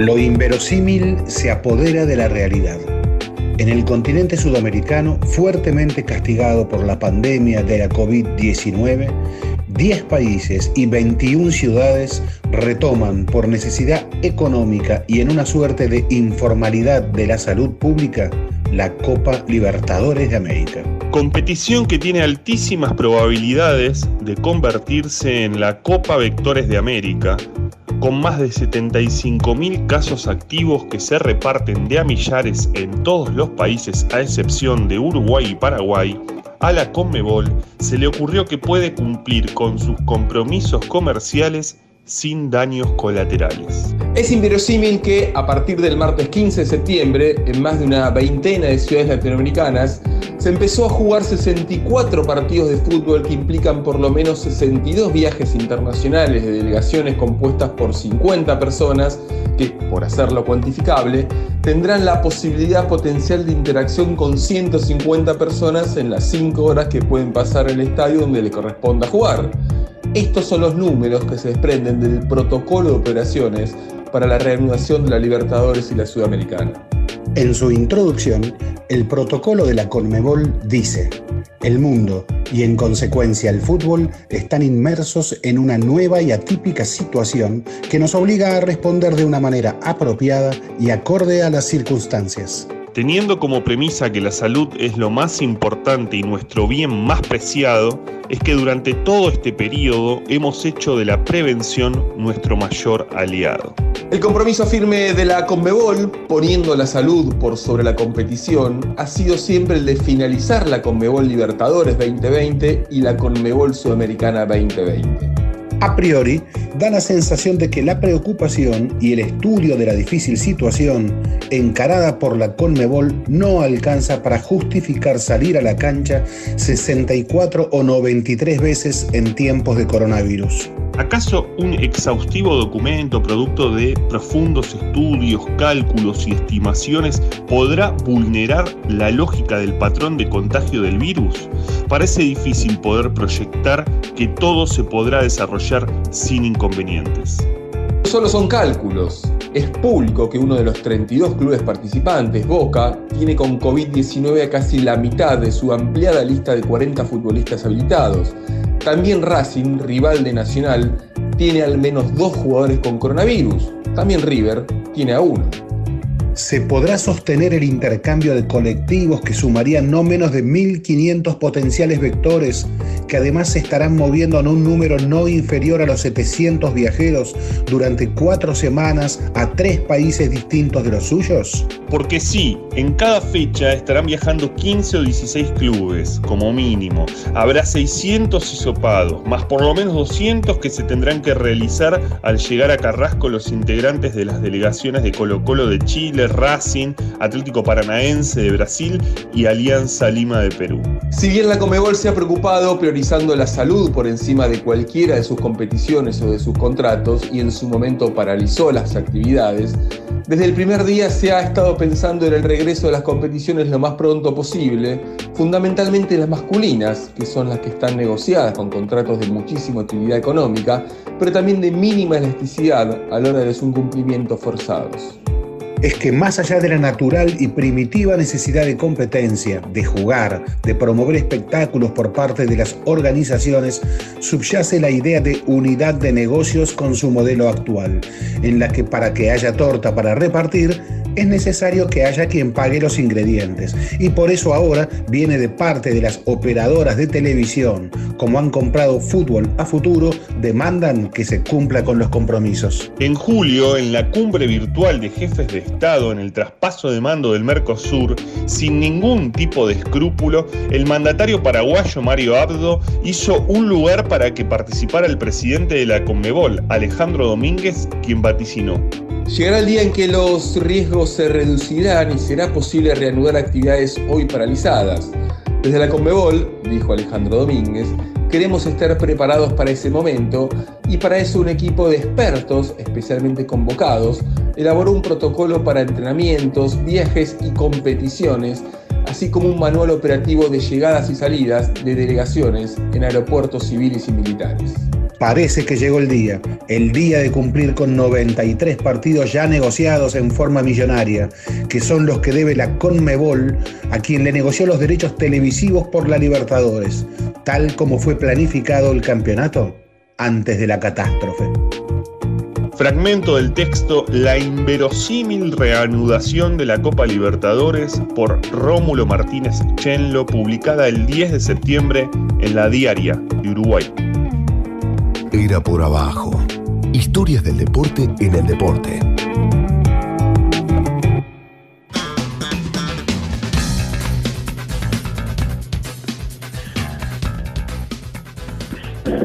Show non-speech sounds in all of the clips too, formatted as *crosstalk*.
Lo inverosímil se apodera de la realidad. En el continente sudamericano, fuertemente castigado por la pandemia de la COVID-19, 10 países y 21 ciudades retoman por necesidad económica y en una suerte de informalidad de la salud pública la Copa Libertadores de América. Competición que tiene altísimas probabilidades de convertirse en la Copa Vectores de América, con más de 75.000 casos activos que se reparten de a millares en todos los países a excepción de Uruguay y Paraguay, a la Conmebol se le ocurrió que puede cumplir con sus compromisos comerciales sin daños colaterales. Es inverosímil que a partir del martes 15 de septiembre, en más de una veintena de ciudades latinoamericanas, se empezó a jugar 64 partidos de fútbol que implican por lo menos 62 viajes internacionales de delegaciones compuestas por 50 personas que, por hacerlo cuantificable, tendrán la posibilidad potencial de interacción con 150 personas en las 5 horas que pueden pasar el estadio donde le corresponda jugar. Estos son los números que se desprenden del protocolo de operaciones para la reanudación de la Libertadores y la Sudamericana. En su introducción, el protocolo de la Conmebol dice, el mundo y en consecuencia el fútbol están inmersos en una nueva y atípica situación que nos obliga a responder de una manera apropiada y acorde a las circunstancias. Teniendo como premisa que la salud es lo más importante y nuestro bien más preciado, es que durante todo este periodo hemos hecho de la prevención nuestro mayor aliado. El compromiso firme de la Conmebol, poniendo la salud por sobre la competición, ha sido siempre el de finalizar la Conmebol Libertadores 2020 y la Conmebol Sudamericana 2020 a priori da la sensación de que la preocupación y el estudio de la difícil situación encarada por la Conmebol no alcanza para justificar salir a la cancha 64 o 93 veces en tiempos de coronavirus. ¿Acaso un exhaustivo documento producto de profundos estudios, cálculos y estimaciones podrá vulnerar la lógica del patrón de contagio del virus? Parece difícil poder proyectar que todo se podrá desarrollar sin inconvenientes. Solo son cálculos. Es público que uno de los 32 clubes participantes, Boca, tiene con COVID-19 a casi la mitad de su ampliada lista de 40 futbolistas habilitados. También Racing, rival de Nacional, tiene al menos dos jugadores con coronavirus. También River tiene a uno se podrá sostener el intercambio de colectivos que sumarían no menos de 1.500 potenciales vectores, que además se estarán moviendo en un número no inferior a los 700 viajeros durante cuatro semanas a tres países distintos de los suyos? Porque sí, en cada fecha estarán viajando 15 o 16 clubes, como mínimo. Habrá 600 hisopados, más por lo menos 200 que se tendrán que realizar al llegar a Carrasco los integrantes de las delegaciones de Colo Colo de Chile, Racing, Atlético Paranaense de Brasil y Alianza Lima de Perú. Si bien la Comebol se ha preocupado priorizando la salud por encima de cualquiera de sus competiciones o de sus contratos y en su momento paralizó las actividades, desde el primer día se ha estado pensando en el regreso de las competiciones lo más pronto posible, fundamentalmente las masculinas, que son las que están negociadas con contratos de muchísima utilidad económica, pero también de mínima elasticidad a la hora de su cumplimiento forzados es que más allá de la natural y primitiva necesidad de competencia, de jugar, de promover espectáculos por parte de las organizaciones, subyace la idea de unidad de negocios con su modelo actual, en la que para que haya torta para repartir, es necesario que haya quien pague los ingredientes. Y por eso ahora viene de parte de las operadoras de televisión, como han comprado fútbol a futuro, demandan que se cumpla con los compromisos. En julio, en la cumbre virtual de jefes de Estado en el traspaso de mando del Mercosur, sin ningún tipo de escrúpulo, el mandatario paraguayo Mario Abdo hizo un lugar para que participara el presidente de la Conmebol, Alejandro Domínguez, quien vaticinó. Llegará el día en que los riesgos se reducirán y será posible reanudar actividades hoy paralizadas. Desde la Conmebol, dijo Alejandro Domínguez, queremos estar preparados para ese momento y para eso un equipo de expertos, especialmente convocados, elaboró un protocolo para entrenamientos, viajes y competiciones así como un manual operativo de llegadas y salidas de delegaciones en aeropuertos civiles y militares. Parece que llegó el día, el día de cumplir con 93 partidos ya negociados en forma millonaria, que son los que debe la Conmebol a quien le negoció los derechos televisivos por la Libertadores, tal como fue planificado el campeonato antes de la catástrofe. Fragmento del texto La inverosímil reanudación de la Copa Libertadores por Rómulo Martínez Chenlo, publicada el 10 de septiembre en la Diaria de Uruguay. Era por abajo. Historias del deporte en el deporte.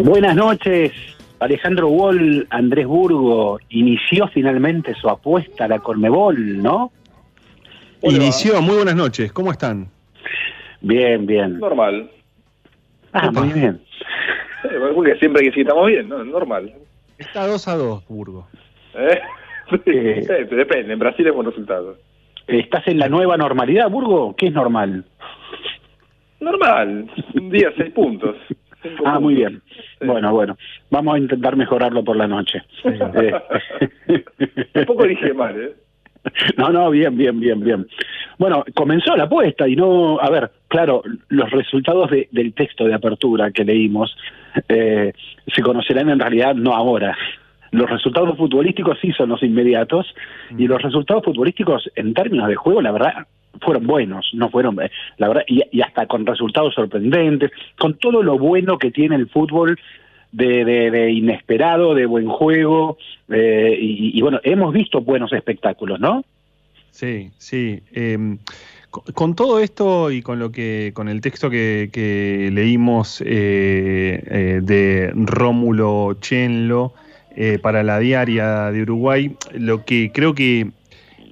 Buenas noches. Alejandro Wall, Andrés Burgo, inició finalmente su apuesta a la Cormebol, ¿no? Inició, muy buenas noches, ¿cómo están? Bien, bien. Normal. Ah, muy bien. Porque siempre que sí estamos bien, ¿no? Normal. Está 2 a 2, Burgo. ¿Eh? *laughs* Eh. Depende, en Brasil es buen resultado. ¿Estás en la nueva normalidad, Burgo? ¿Qué es normal? Normal, un día seis puntos. Ah, muy bien. Sí. Bueno, bueno. Vamos a intentar mejorarlo por la noche. Eh, *laughs* Tampoco dije mal, ¿eh? No, no, bien, bien, bien, bien. Bueno, comenzó la apuesta y no, a ver, claro, los resultados de- del texto de apertura que leímos eh, se conocerán en realidad no ahora. Los resultados futbolísticos sí son los inmediatos y los resultados futbolísticos en términos de juego, la verdad, fueron buenos, no fueron, eh, la verdad, y, hasta con resultados sorprendentes, con todo lo bueno que tiene el fútbol de, de- de inesperado, de buen juego, eh, y, bueno, hemos visto buenos espectáculos, ¿no? Sí, sí. eh, con, con todo esto y con lo que, con el texto que, que leímos eh, eh, de Rómulo Chenlo eh, para la diaria de Uruguay, lo que creo que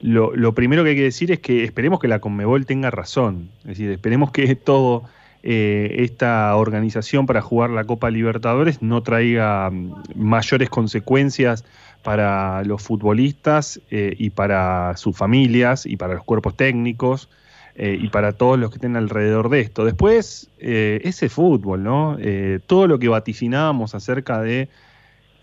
lo, lo primero que hay que decir es que esperemos que la Conmebol tenga razón. Es decir, esperemos que *laughs* todo eh, esta organización para jugar la Copa Libertadores no traiga mm, mayores consecuencias para los futbolistas eh, y para sus familias y para los cuerpos técnicos eh, y para todos los que estén alrededor de esto. Después, eh, ese fútbol, ¿no? Todo lo que vaticinábamos acerca de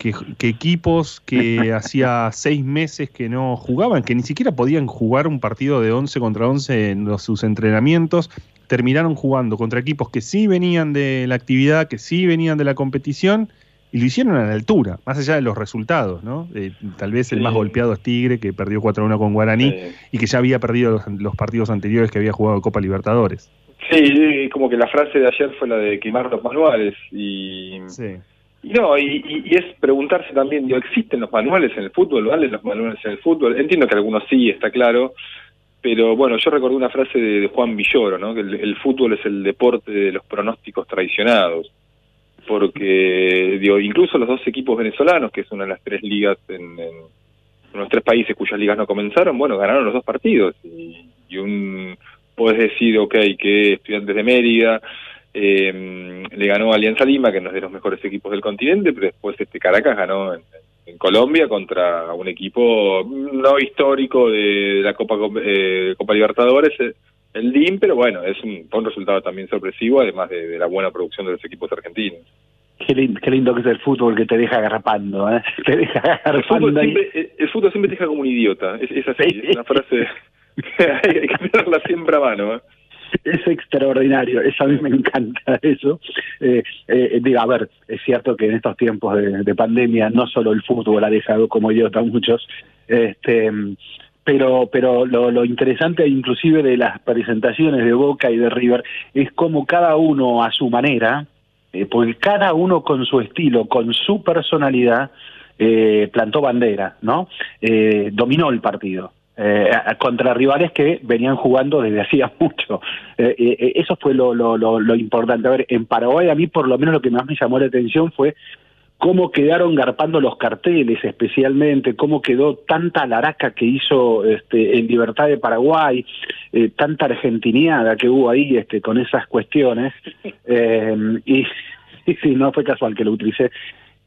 que, que equipos que *laughs* hacía seis meses que no jugaban, que ni siquiera podían jugar un partido de 11 contra 11 en los- sus entrenamientos, terminaron jugando contra equipos que sí venían de la actividad, que sí venían de la competición y lo hicieron a la altura, más allá de los resultados, ¿no? Eh, tal vez el Sí. más golpeado es Tigre, que perdió 4-1 con Guaraní Sí. y que ya había perdido los, los partidos anteriores que había jugado Copa Libertadores. Sí, como que la frase de ayer fue la de quemar los manuales y, Sí. No, y, y- es preguntarse también, ¿existen los manuales en el fútbol? ¿Valen los manuales en el fútbol? Entiendo que algunos sí, está claro, pero bueno, yo recordé una frase de, Juan Villoro, ¿no? Que el, fútbol es el deporte de los pronósticos traicionados, porque digo, incluso los dos equipos venezolanos, que es una de las tres ligas en, en los tres países cuyas ligas no comenzaron, bueno, ganaron los dos partidos y, y un podés decir, ok, que Estudiantes de Mérida eh, le ganó Alianza Lima, que no es de los mejores equipos del continente, pero después este Caracas ganó en, en Colombia contra un equipo no histórico de, la Copa eh, Copa Libertadores, eh, el DIM, pero bueno, es un, fue un resultado también sorpresivo, además de, de la buena producción de los equipos argentinos. Qué lindo, qué lindo que es el fútbol que te deja agarrapando, ¿eh? *laughs* Te deja El fútbol, siempre, el- el fútbol siempre te deja como un idiota, es, es así, Sí. *laughs* es una frase *laughs* hay, hay que tenerla siempre a mano. ¿eh? Es extraordinario, eso a mí me encanta *laughs* eso. Eh, eh, a ver, es cierto que en estos tiempos de, de pandemia no solo el fútbol ha dejado como idiota a muchos, este, pero, pero lo, interesante inclusive de las presentaciones de Boca y de River es como cada uno a su manera, eh, porque cada uno con su estilo, con su personalidad, eh, plantó bandera, ¿no? Dominó el partido. Eh, contra rivales que venían jugando desde *laughs* hacía mucho. Eh, eh, eso fue lo, lo, lo, lo importante. A ver, en Paraguay a mí por lo menos lo que más me llamó la atención fue cómo quedaron garpando los carteles especialmente, cómo quedó tanta laraca que hizo este, en Libertad de Paraguay, eh, tanta argentiniada que hubo ahí este, con esas cuestiones, *laughs* eh, y, *laughs* y sí, no fue casual que lo utilicé.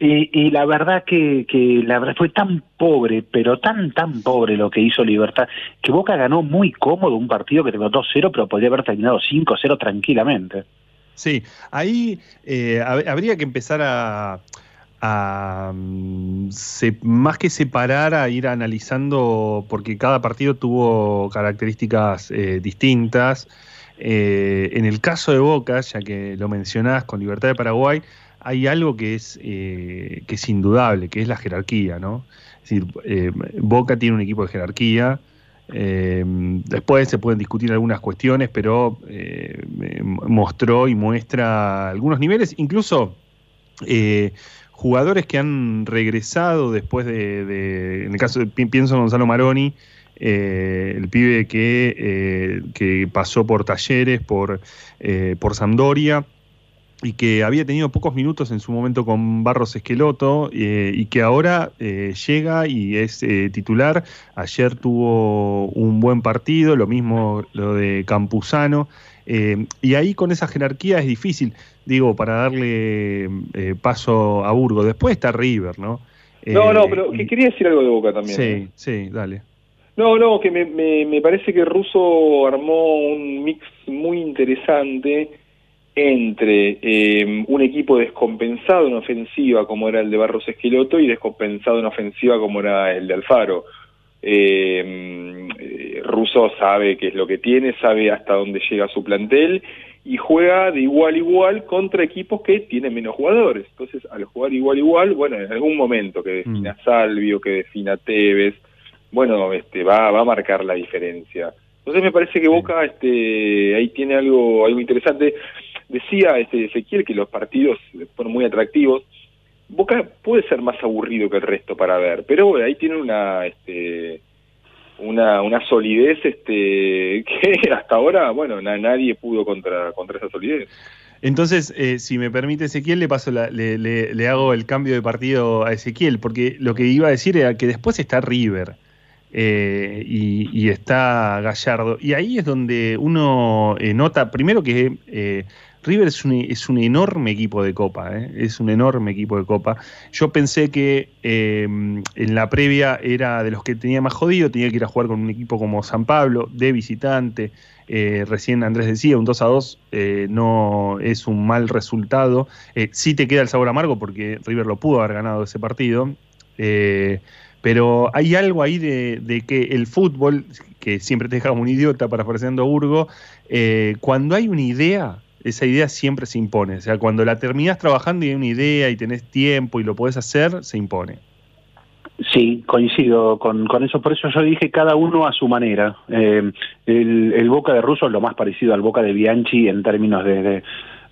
Y, la verdad que, que la verdad fue tan pobre, pero tan, tan pobre lo que hizo Libertad, que Boca ganó muy cómodo un partido que terminó 2-0, pero podría haber terminado 5-0 tranquilamente. Sí, ahí eh, habría que empezar a, mm, más que separar, a ir analizando, porque cada partido tuvo características eh, distintas. Eh, en el caso de Boca, ya que lo mencionás con Libertad de Paraguay, hay algo que es, que es indudable, que es la jerarquía, ¿no? Es decir, Boca tiene un equipo de jerarquía, eh, después se pueden discutir algunas cuestiones, pero eh, mostró y muestra algunos niveles, incluso eh, jugadores que han regresado después de, en el caso de, pienso en Gonzalo Maroni, el pibe que, que, pasó por talleres, por, por Sampdoria, y que había tenido pocos minutos en su momento con Barros Esqueloto eh, y que ahora eh, llega y es eh, titular. Ayer tuvo un buen partido, lo mismo lo de Campuzano. y ahí con esa jerarquía es difícil, digo, para darle paso a Burgo. Después está River, ¿no? no, no, pero que quería decir algo de Boca también. Sí, sí, dale. No, no, que me, me, me parece que Russo armó un mix muy interesante entre eh, un equipo descompensado en ofensiva como era el de Barros Esqueloto y descompensado en ofensiva como era el de Alfaro. Eh, eh Russo sabe qué es lo que tiene, sabe hasta dónde llega su plantel y juega de igual a igual contra equipos que tienen menos jugadores. Entonces, al jugar igual a igual, bueno, en algún momento que defina mm. Salvio, que defina Tevez, bueno, este va, va a marcar la diferencia. Entonces me parece que Boca este, ahí tiene algo, algo interesante. Decía este Ezequiel que los partidos fueron muy atractivos. Boca puede ser más aburrido que el resto para ver, pero ahí tiene una este una, una solidez este *laughs* que hasta ahora, bueno, nadie pudo contra, contra esa solidez. Entonces, eh, si me permite Ezequiel, le paso le, le, hago el cambio de partido a Ezequiel, porque lo que iba a decir era que después está River. Eh, y, está Gallardo. Y ahí es donde uno eh, nota, primero que River es un, es un enorme equipo de Copa, ¿eh? es un enorme equipo de Copa. Yo pensé que eh, en la previa era de los que tenía más jodido, tenía que ir a jugar con un equipo como San Pablo, de visitante. Eh, recién Andrés decía, un 2 a 2 no es un mal resultado. sí te queda el sabor amargo porque River lo pudo haber ganado ese partido. pero hay algo ahí de, que el fútbol, que siempre te deja como un idiota para a Burgo, cuando hay una idea, esa idea siempre se impone. O sea, cuando la terminas trabajando y hay una idea y tenés tiempo y lo podés hacer, se impone. Sí, coincido con, con eso. Por eso yo dije cada uno a su manera. Eh, el, Boca de Russo es lo más parecido al Boca de Bianchi en términos de,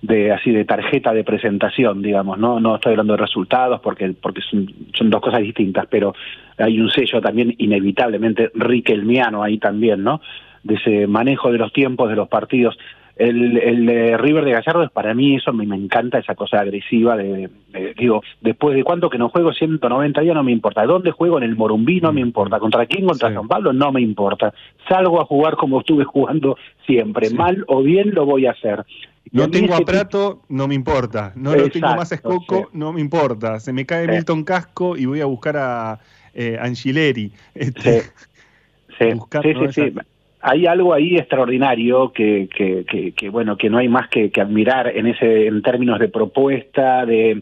de, así de tarjeta de presentación, digamos. No, no estoy hablando de resultados porque porque son, son dos cosas distintas, pero hay un sello también inevitablemente riquelmiano ahí también, ¿no? De ese manejo de los tiempos de los partidos. El, el de River de Gallardo es para mí eso, me, me encanta esa cosa agresiva de, digo, después de cuánto que no juego 190 días no me importa, dónde juego en el Morumbí no me mm. importa, contra quién, contra San Pablo no me importa, salgo a jugar como estuve jugando siempre, mal o bien lo voy a hacer. no tengo a Prato, no me importa. No lo tengo más a Escoco, no me importa. Se me cae Milton Casco y voy a buscar a eh, Angileri. Este, sí, sí, sí, hay algo ahí extraordinario que, que, que, bueno que no hay más que, admirar en ese en términos de propuesta de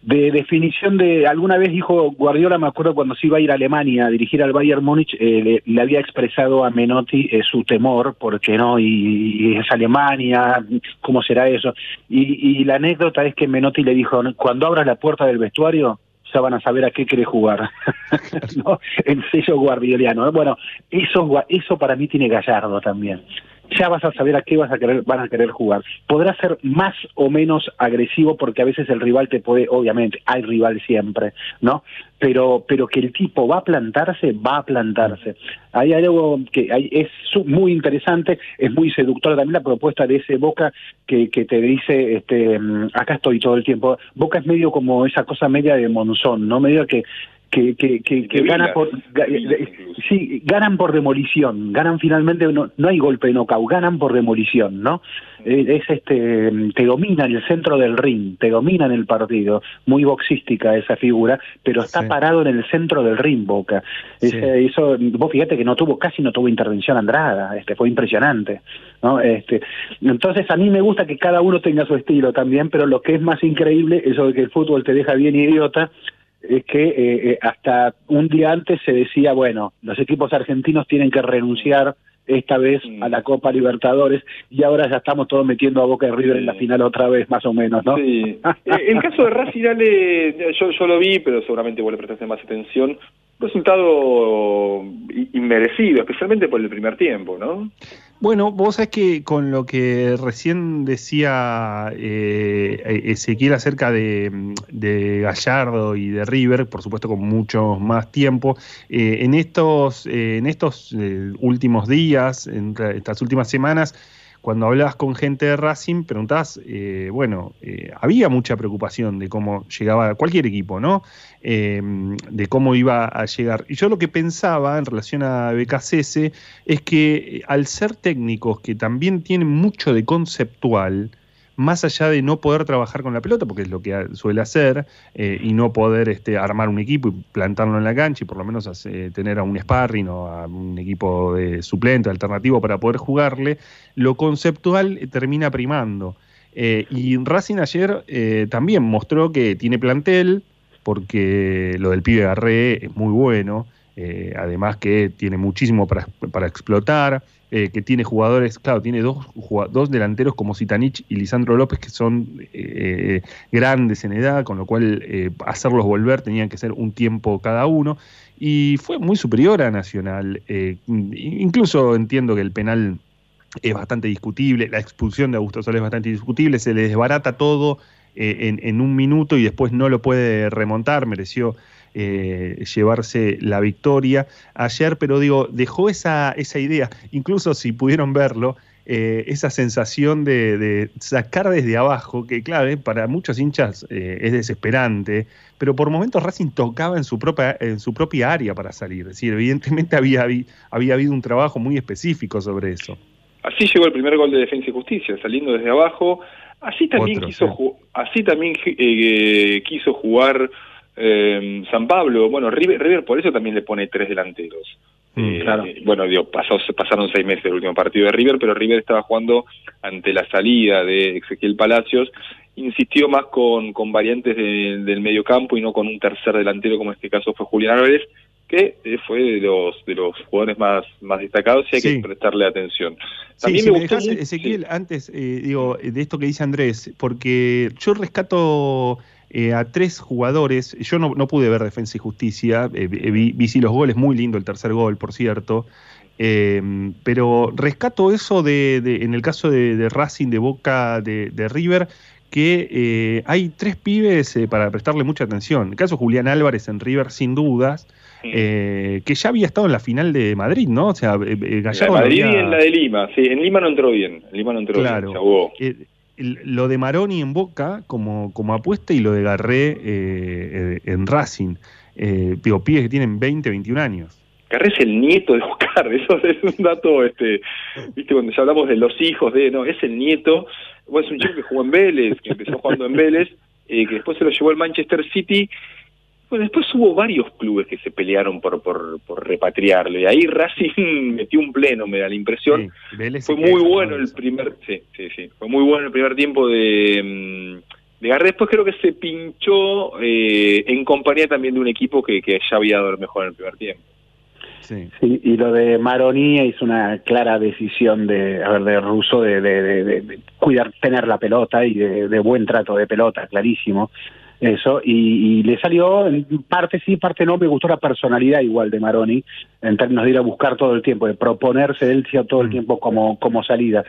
de definición de alguna vez dijo Guardiola me acuerdo cuando se iba a ir a Alemania a dirigir al Bayern Múnich eh, le, había expresado a Menotti eh, su temor porque no y, es Alemania cómo será eso y, y la anécdota es que Menotti le dijo cuando abras la puerta del vestuario van a saber a qué quiere jugar. *laughs* ¿no? El sello guardioliano. Bueno, eso, eso para mí tiene Gallardo también ya vas a saber a qué vas a querer, van a querer jugar. Podrá ser más o menos agresivo porque a veces el rival te puede, obviamente, hay rival siempre, ¿no? Pero, pero que el tipo va a plantarse, va a plantarse. Hay algo que hay, es muy interesante, es muy seductora también la propuesta de ese Boca que, que te dice, este, mm, acá estoy todo el tiempo. Boca es medio como esa cosa media de Monzón, ¿no? Medio que que, que, que, gana por sí ganan por demolición ganan finalmente no, no hay golpe de knockout ganan por demolición no eh, es este te domina en el centro del ring te domina en el partido. Muy boxística esa figura pero está parado en el centro del ring Boca. Eso vos fíjate que no tuvo casi no tuvo intervención Andrada este fue impresionante no este entonces a mí me gusta que cada uno tenga su estilo también pero lo que es más increíble eso de que el fútbol te deja bien idiota es que eh, eh, hasta un día antes se decía, bueno, los equipos argentinos tienen que renunciar esta vez a la Copa Libertadores y ahora ya estamos todos metiendo a Boca de River en la final otra vez, más o menos, ¿no? Sí. *laughs* Eh, el caso de Racing, yo, yo lo vi, pero seguramente vos le prestaste más atención. Resultado inmerecido, especialmente por el primer tiempo, ¿no? Bueno, vos sabés que con lo que recién decía eh, Ezequiel acerca de, Gallardo y de River, por supuesto con mucho más tiempo, eh, en estos, eh, en estos últimos días, en estas últimas semanas, cuando hablabas con gente de Racing, preguntabas, eh, bueno, eh, había mucha preocupación de cómo llegaba cualquier equipo, ¿no? Em, de cómo iba a llegar. Y yo lo que pensaba en relación a BKCS es que eh, al ser técnicos que también tienen mucho de conceptual, más allá de no poder trabajar con la pelota, porque es lo que suele hacer, eh, y no poder este, armar un equipo y plantarlo en la cancha y por lo menos tener a un sparring o a un equipo de suplente, alternativo para poder jugarle, lo conceptual eh, termina primando. Eh, y Racing ayer también mostró que tiene plantel, porque lo del pibe Garré es muy bueno, además que tiene muchísimo para, para explotar, eh, que tiene jugadores, claro, tiene dos, dos delanteros como Sitanich y Lisandro López que son eh, grandes en edad, con lo cual eh, hacerlos volver tenían que ser un tiempo cada uno. Y fue muy superior a Nacional. incluso entiendo que el penal es bastante discutible, la expulsión de Augusto Sol es bastante discutible, se le desbarata todo en, un minuto y después no lo puede remontar, mereció eh, llevarse la victoria ayer, pero digo, dejó esa, esa idea, incluso si pudieron verlo, eh, esa sensación de, sacar desde abajo, que claro, eh, para muchos hinchas es desesperante, pero por momentos Racing tocaba en su propia, en su propia área para salir. Es decir, evidentemente había, había habido un trabajo muy específico sobre eso. Así llegó el primer gol de Defensa y Justicia, saliendo desde abajo. Así también quiso, así también quiso jugar eh, San Pablo, bueno, River, por eso también le pone tres delanteros. Mm, eh, bueno, digo, pasó, pasaron seis meses del último partido de River, pero River estaba jugando ante la salida de Ezequiel Palacios, insistió más con, con variantes del medio campo y no con un tercer delantero, como en este caso fue Julián Álvarez, que eh, fue de los de los jugadores más más destacados y hay que prestarle atención. También me, gustó Ezequiel, antes eh, digo de esto que dice Andrés, porque yo rescato eh, a tres jugadores. Yo no, no, pude ver Defensa y Justicia, eh, vi, vi, sí los goles, muy lindo el tercer gol, por cierto. Eh, pero rescato eso de, en el caso de, Racing, de Boca, de, River, que hay tres pibes para prestarle mucha atención. el caso Julián Álvarez en River, sin dudas. que ya había estado en la final de Madrid, ¿no? O sea, Gallardo. En Madrid y en la de Lima, sí, en Lima no entró bien. En Lima no entró claro. bien lo de Maroni en Boca como, como apuesta y lo de Garré eh, eh, en Racing. Eh, digo, pibes que tienen 20, 21 años. Garré es el nieto de Oscar, *laughs* eso es un dato, este, viste, cuando ya hablamos de los hijos de, no, es el nieto, es un chico que jugó en Vélez, que empezó jugando en Vélez, que después se lo llevó al Manchester City bueno, después hubo varios clubes que se pelearon por, por, por repatriarlo y ahí *laughs* Racing metió un pleno, me da la impresión. fue muy bueno el primer, sí, sí, sí, fue muy bueno el primer tiempo de, mm, de Garré. Después creo que se pinchó eh, en compañía también de un equipo que, que ya había dado mejor en el primer tiempo. Sí. y lo de Maroni es una clara decisión de, a ver, de Russo de, de, de, cuidar, tener la pelota y de, buen trato de pelota, clarísimo eso, y, le salió, en parte sí, parte no, me gustó la personalidad igual de Maroni, en términos de ir a buscar todo el tiempo, de proponerse él todo el mm. tiempo como, como salida.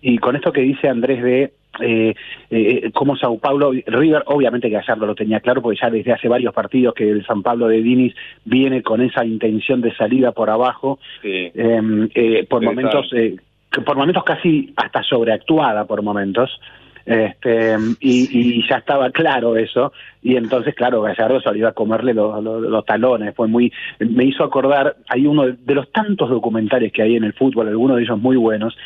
Y con esto que dice Andrés de eh, eh, como Sao Paulo, River, obviamente que Gallardo lo tenía claro, porque ya desde hace varios partidos que el San Pablo de Dinis viene con esa intención de salida por abajo, em, eh, por momentos, eh, por momentos casi hasta sobreactuada por momentos, Este, y, ya estaba claro eso, y entonces, claro, Gallardo salió a comerle los, talones, fue muy, me hizo acordar, hay uno de los tantos documentales que hay en el fútbol, algunos de ellos muy buenos,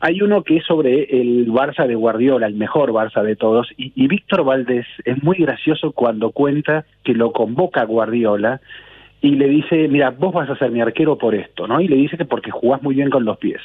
hay uno que es sobre el Barça de Guardiola, el mejor Barça de todos, y, y Víctor Valdés es muy gracioso cuando cuenta que lo convoca Guardiola y le dice, mira, vos vas a ser mi arquero por esto, ¿no? Y le dice que porque jugás muy bien con los pies,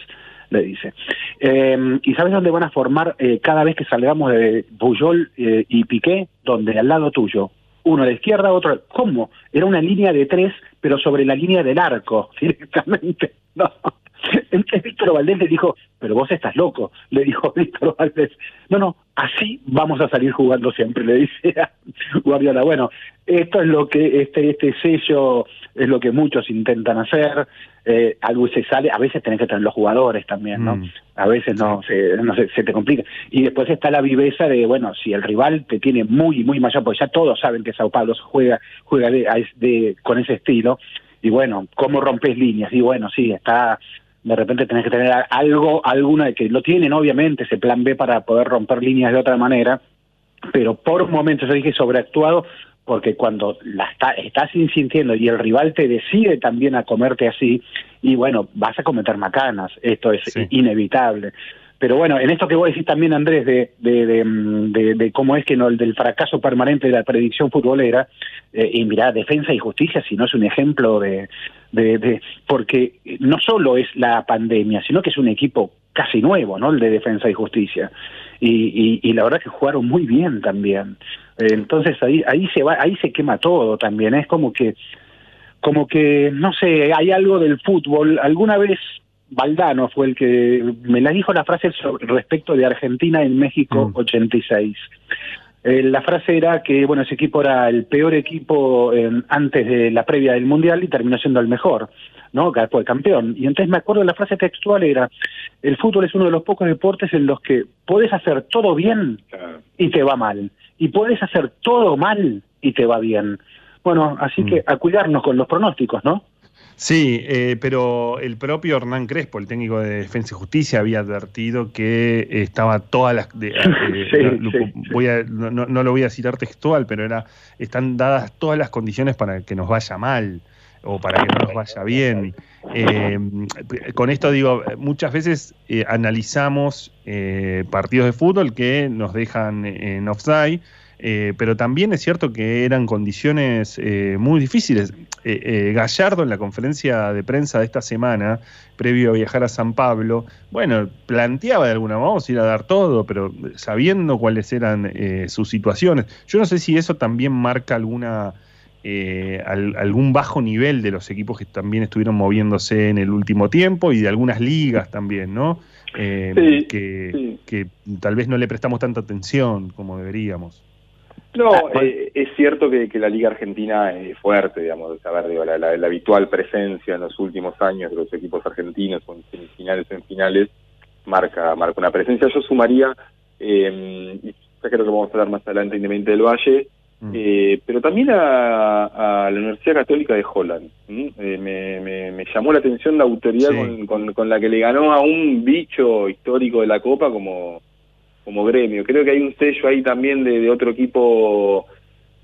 le dice. Eh, ¿Y sabes dónde van a formar eh, cada vez que salgamos de Bujol eh, y Piqué? Donde al lado tuyo. Uno a la izquierda, otro... ¿Cómo? Era una línea de tres, pero sobre la línea del arco, *laughs* directamente. No. *laughs* Entonces Víctor Valdés le dijo, pero vos estás loco, le dijo *laughs* Víctor Valdés. No, no, así vamos a salir jugando siempre, le dice a *laughs* Guardiola. Bueno, esto es lo que, este, este sello es lo que muchos intentan hacer, eh, algo se sale, a veces tenés que tener los jugadores también, ¿no? Mm. A veces no, se, no se, se, te complica. Y después está la viveza de, bueno, si el rival te tiene muy, muy mayor, porque ya todos saben que Sao Paulo juega, juega de, de, con ese estilo, y bueno, ¿cómo rompes líneas? Y bueno, sí, está de repente tenés que tener algo, alguna que lo tienen obviamente, ese plan B para poder romper líneas de otra manera, pero por momentos, yo dije sobreactuado, porque cuando la está, estás insintiendo y el rival te decide también a comerte así, y bueno, vas a cometer macanas, esto es inevitable. Pero bueno, en esto que vos decís también, Andrés, de, de, de, cómo es que no el del fracaso permanente de la predicción futbolera, eh, y mirá, defensa y justicia, si no es un ejemplo de, de, porque no solo es la pandemia, sino que es un equipo casi nuevo, ¿no? El de defensa y justicia. Y, y, la verdad que jugaron muy bien también. entonces ahí, ahí se va, ahí se quema todo también. Es como que, como que, no sé, hay algo del fútbol. Alguna vez Valdano fue el que me la dijo la frase respecto de Argentina en México 86. Mm. Eh, la frase era que bueno ese equipo era el peor equipo antes de la previa del mundial y terminó siendo el mejor, ¿no? Fue campeón. Y entonces me acuerdo la frase textual era el fútbol es uno de los pocos deportes en los que puedes hacer todo bien y te va mal y puedes hacer todo mal y te va bien. Bueno, así mm. que a cuidarnos con los pronósticos, ¿no? Sí, eh, pero el propio Hernán Crespo, el técnico de Defensa y Justicia, había advertido que estaba todas las... voy no, no, lo voy a citar textual, pero era están dadas todas las condiciones para que nos vaya mal o para que no nos vaya bien. Eh, con esto digo, muchas veces eh, analizamos partidos de fútbol que nos dejan en offside eh, pero también es cierto que eran condiciones eh, muy difíciles. Eh, Gallardo en la conferencia de prensa de esta semana, previo a viajar a San Pablo, bueno, planteaba de alguna manera, vamos a ir a dar todo, pero sabiendo cuáles eran sus situaciones. Yo no sé si eso también marca alguna... algún bajo nivel de los equipos que también estuvieron moviéndose en el último tiempo y de algunas ligas también, ¿no? que, que tal vez no le prestamos tanta atención como deberíamos. No, ah, eh, es cierto que, la Liga Argentina es fuerte, digamos, saber, digo, la, la, habitual presencia en los últimos años de los equipos argentinos en semifinales, en finales, marca, marca una presencia. Yo sumaría, eh, ya creo que vamos a hablar más adelante Independiente del Valle, mm. eh, pero también a, la Universidad Católica de Holland. Eh, me, me, llamó la atención la autoridad con, con la que le ganó a un bicho histórico de la Copa como como gremio. Creo que hay un sello ahí también de, otro equipo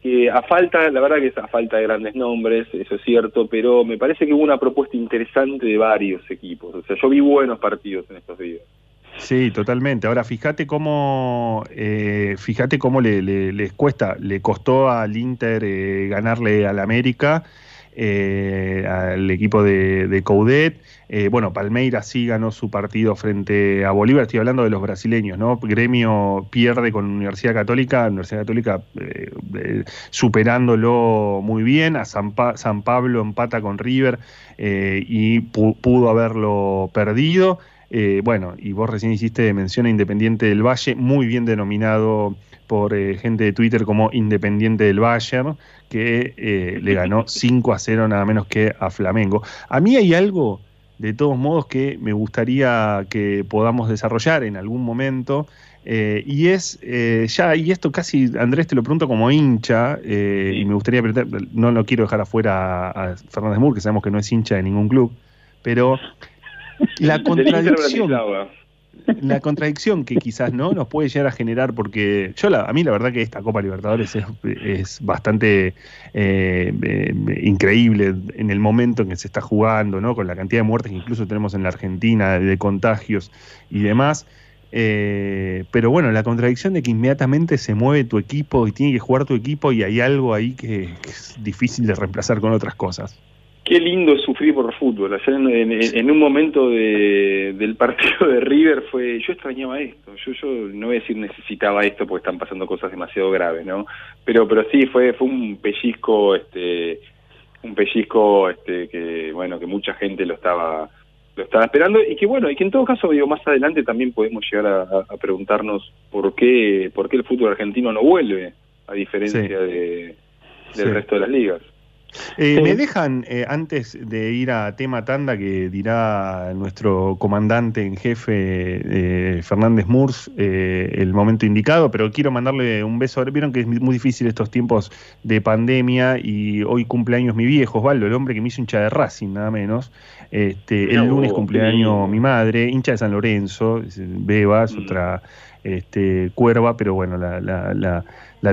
que a falta, la verdad que es a falta de grandes nombres, eso es cierto, pero me parece que hubo una propuesta interesante de varios equipos. O sea, yo vi buenos partidos en estos días. Sí, totalmente. Ahora fíjate cómo, eh, fíjate cómo le, les cuesta, le costó al Inter eh, ganarle al América eh, al equipo de, Coudet. Eh, bueno, Palmeiras sí ganó su partido frente a Bolívar, estoy hablando de los brasileños, ¿no? Gremio pierde con Universidad Católica, Universidad Católica eh, superándolo muy bien, a San, San, Pablo empata con River y pudo haberlo perdido. bueno, y vos recién hiciste mención a Independiente del Valle, muy bien denominado por gente de Twitter como Independiente del Bayern, que eh, le ganó 5 a 0 nada menos que a Flamengo. A mí hay algo, de todos modos, que me gustaría que podamos desarrollar en algún momento. Eh, y es, eh, ya, y esto casi, Andrés, te lo pregunto como hincha, y me gustaría, no lo quiero dejar afuera a, Fernández Mur, que sabemos que no es hincha de ningún club, pero *laughs* la contradicción, la contradicción que quizás no nos puede llegar a generar, porque yo la, a mí la verdad que esta Copa Libertadores es, bastante eh, eh, increíble en el momento en que se está jugando, ¿no? Con la cantidad de muertes que incluso tenemos en la Argentina, de contagios y demás. Eh, pero bueno, la contradicción de que inmediatamente se mueve tu equipo y tiene que jugar tu equipo y hay algo ahí que es difícil de reemplazar con otras cosas. Qué lindo es sufrir por fútbol. Ayer en, un momento del partido de River fue, yo extrañaba esto. Yo, yo no voy a decir necesitaba esto porque están pasando cosas demasiado graves, ¿no? Pero, pero sí fue, fue un pellizco, este, un pellizco, este, que bueno, que mucha gente lo estaba, lo estaba esperando y que bueno, y que en todo caso, digo, más adelante también podemos llegar a, preguntarnos por qué, por qué el fútbol argentino no vuelve a diferencia de, del resto de las ligas. Eh, me dejan, eh, antes de ir a tema tanda, que dirá nuestro comandante en jefe eh, Fernández Murs el momento indicado, pero quiero mandarle un beso. Vieron que es muy difícil estos tiempos de pandemia y hoy cumpleaños mi viejo, Osvaldo, el hombre que me hizo hincha de Racing, nada menos. Este, el lunes cumpleaños mi madre, hincha de San Lorenzo, Bebas, mm. otra este, cuerva, pero bueno, la, la, la,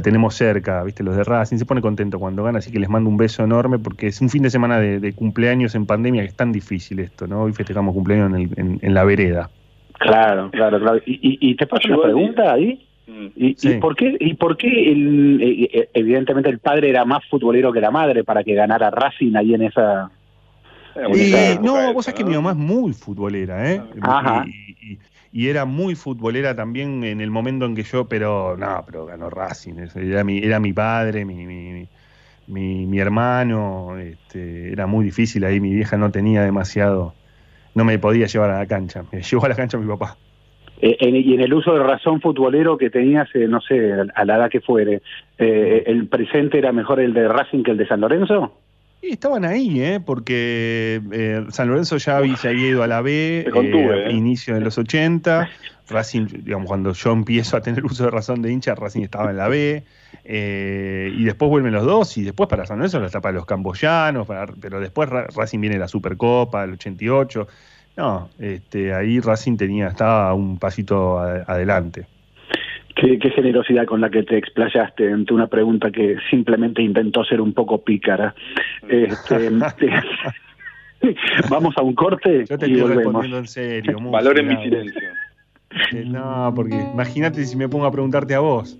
tenemos cerca, ¿viste? Los de Racing se pone contento cuando gana, así que les mando un beso enorme porque es un fin de semana de, cumpleaños en pandemia que es tan difícil esto, ¿no? Hoy festejamos cumpleaños en, en, la vereda. Claro, claro, claro. ¿Y, y, te paso una pregunta ahí? ¿Y, ¿Y, por qué, y por qué el, eh, eh, evidentemente el padre era más futbolero que la madre para que ganara Racing ahí en esa... Eh, no, vos sabés que mi mamá es muy futbolera, ¿eh? Ajá y era muy futbolera también en el momento en que yo, pero no, pero ganó Racing, era mi, era mi padre, mi, mi, mi, mi hermano, este, era muy difícil ahí, mi vieja no tenía demasiado, no me podía llevar a la cancha, me *laughs* llevó a la cancha mi papá. Eh, y en el uso de razón futbolero que tenías, eh, no sé, a la edad que fuere, eh, ¿el presente era mejor el de Racing que el de San Lorenzo? Y estaban ahí, ¿eh? porque eh, San Lorenzo ya había, se había ido a la B, eh, ¿eh? inicio de los 80. Racing, digamos, cuando yo empiezo a tener *laughs* uso de razón de hincha, Racing estaba en la B. y después vuelven los dos, y después para San Lorenzo la etapa de los camboyanos, pero después Racing viene la Supercopa, el 88. No, este, ahí Racing tenía, estaba un pasito adelante. Qué, generosidad con la que te explayaste ante una pregunta que simplemente intentó ser un poco pícara. Este, *laughs* vamos a un corte Yo te y estoy respondiendo en serio. *laughs* Valoren mi silencio. Eh, no, porque imagínate si me pongo a preguntarte a vos.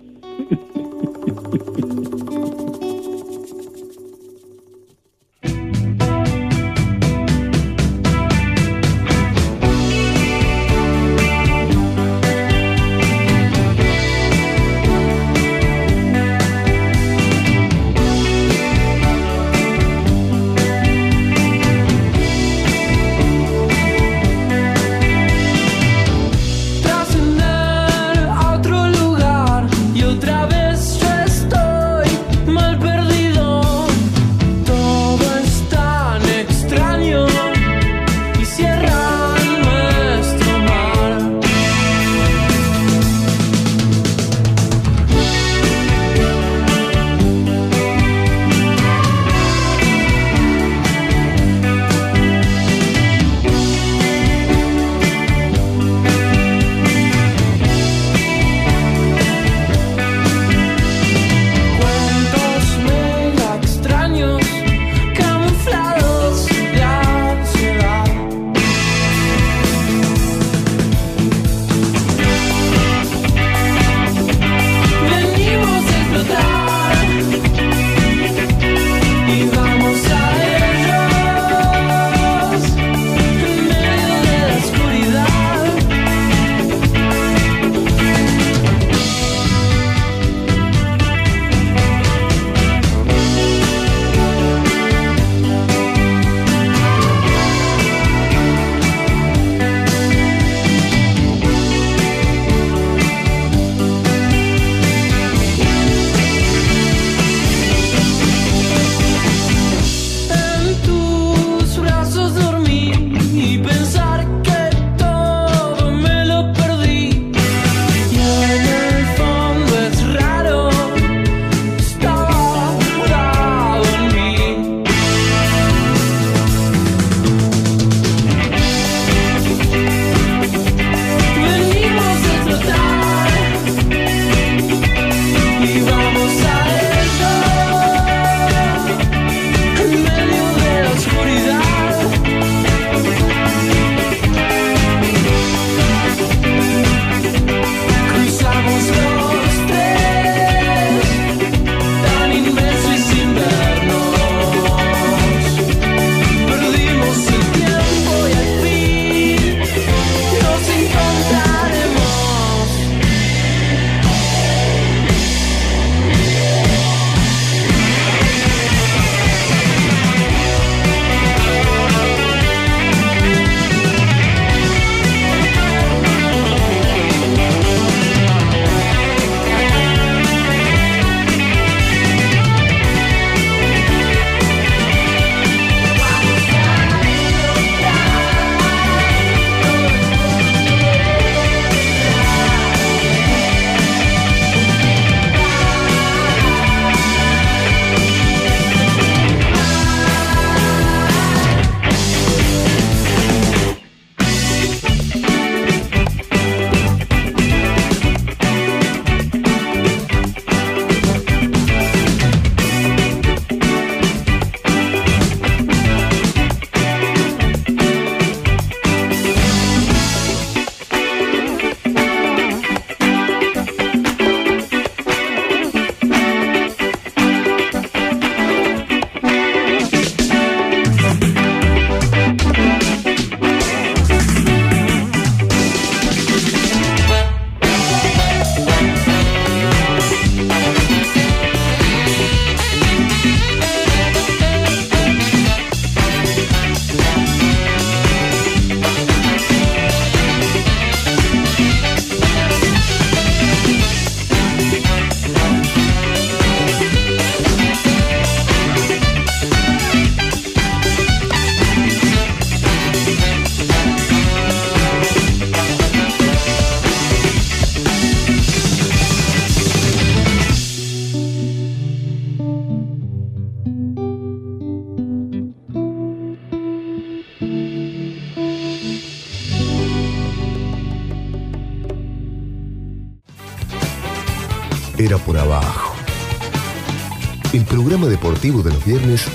De los viernes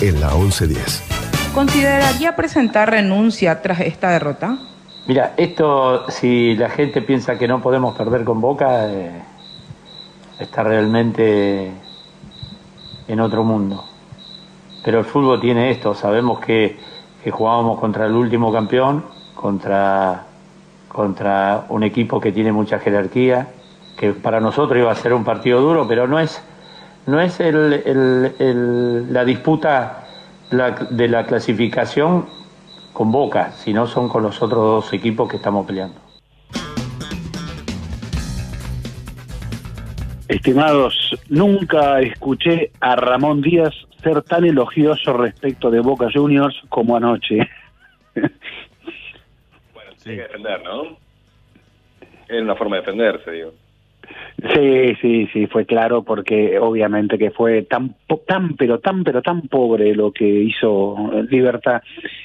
en la 1110. ¿Consideraría presentar renuncia tras esta derrota? Mira, esto, si la gente piensa que no podemos perder con Boca, eh, está realmente en otro mundo. Pero el fútbol tiene esto, sabemos que, que jugábamos contra el último campeón, contra, contra un equipo que tiene mucha jerarquía, que para nosotros iba a ser un partido duro, pero no es, no es el, el, el, la disputa de la clasificación con Boca, sino son con los otros dos equipos que estamos peleando. Estimados, nunca escuché a Ramón Díaz ser tan elogioso respecto de Boca Juniors como anoche. bueno, sí. hay que defender, ¿no? Es una forma de defenderse, digo. Sí, sí, sí, fue claro porque obviamente que fue tan, tan, pero tan, pero tan pobre lo que hizo Libertad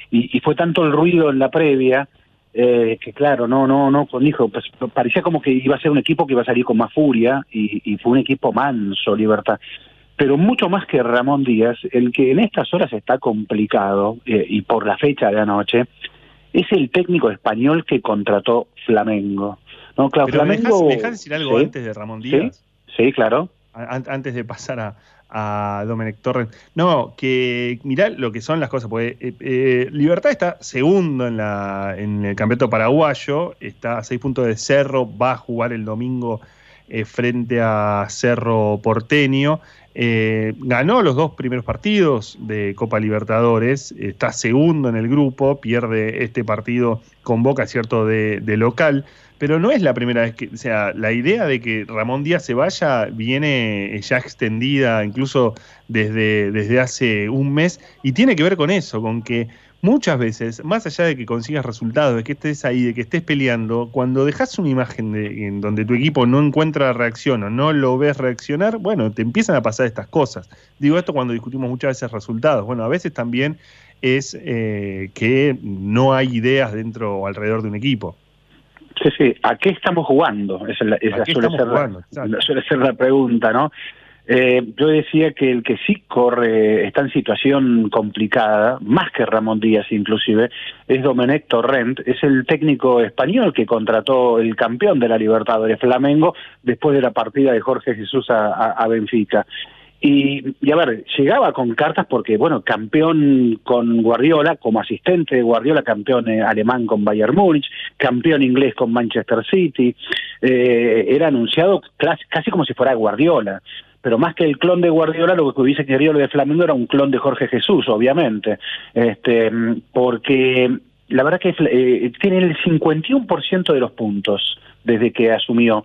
y, fue tanto el ruido en la previa eh, que claro, no, no, no, con hijo, pues parecía como que iba a ser un equipo que iba a salir con más furia y, y fue un equipo manso, Libertad pero mucho más que Ramón Díaz, el que en estas horas está complicado, eh, y por la fecha de anoche, es el técnico español que contrató Flamengo. No, claro, pero Flamengo. ¿me dejas, decir algo ¿Sí? antes de Ramón Díaz? Sí, sí claro. An antes de pasar a, a Domenech Torrent. No, que mirá lo que son las cosas, porque eh, eh, Libertad está segundo en, la, en el campeonato paraguayo, está a seis puntos de Cerro, va a jugar el domingo eh, frente a Cerro Porteño. Eh, ganó los dos primeros partidos de Copa Libertadores, está segundo en el grupo, pierde este partido con Boca, cierto, de, local, pero no es la primera vez que, o sea, la idea de que Ramón Díaz se vaya viene ya extendida incluso desde, desde hace un mes y tiene que ver con eso, con que muchas veces, más allá de que consigas resultados, de que estés ahí, de que estés peleando, cuando dejas una imagen de, en donde tu equipo no encuentra reacción o no lo ves reaccionar, bueno, te empiezan a pasar estas cosas. Digo esto cuando discutimos muchas veces resultados. Bueno, a veces también es eh, que no hay ideas dentro o alrededor de un equipo. Sí, sí, ¿a qué estamos jugando? Esa, esa suele, ser? La, suele ser la pregunta, ¿no? Eh, yo decía que el que sí corre, está en situación complicada, más que Ramón Díaz inclusive, es Domenech Torrent, es el técnico español que contrató el campeón de la Libertadores Flamengo después de la partida de Jorge Jesús a, Benfica. Y, y, a ver, llegaba con cartas porque, bueno, campeón con Guardiola, como asistente de Guardiola, campeón eh, alemán con Bayern Múnich, campeón inglés con Manchester City, eh, era anunciado casi como si fuera Guardiola pero más que el clon de Guardiola, lo que hubiese querido lo de Flamengo era un clon de Jorge Jesús, obviamente, este, porque la verdad que eh, tiene el 51% de los puntos desde que asumió.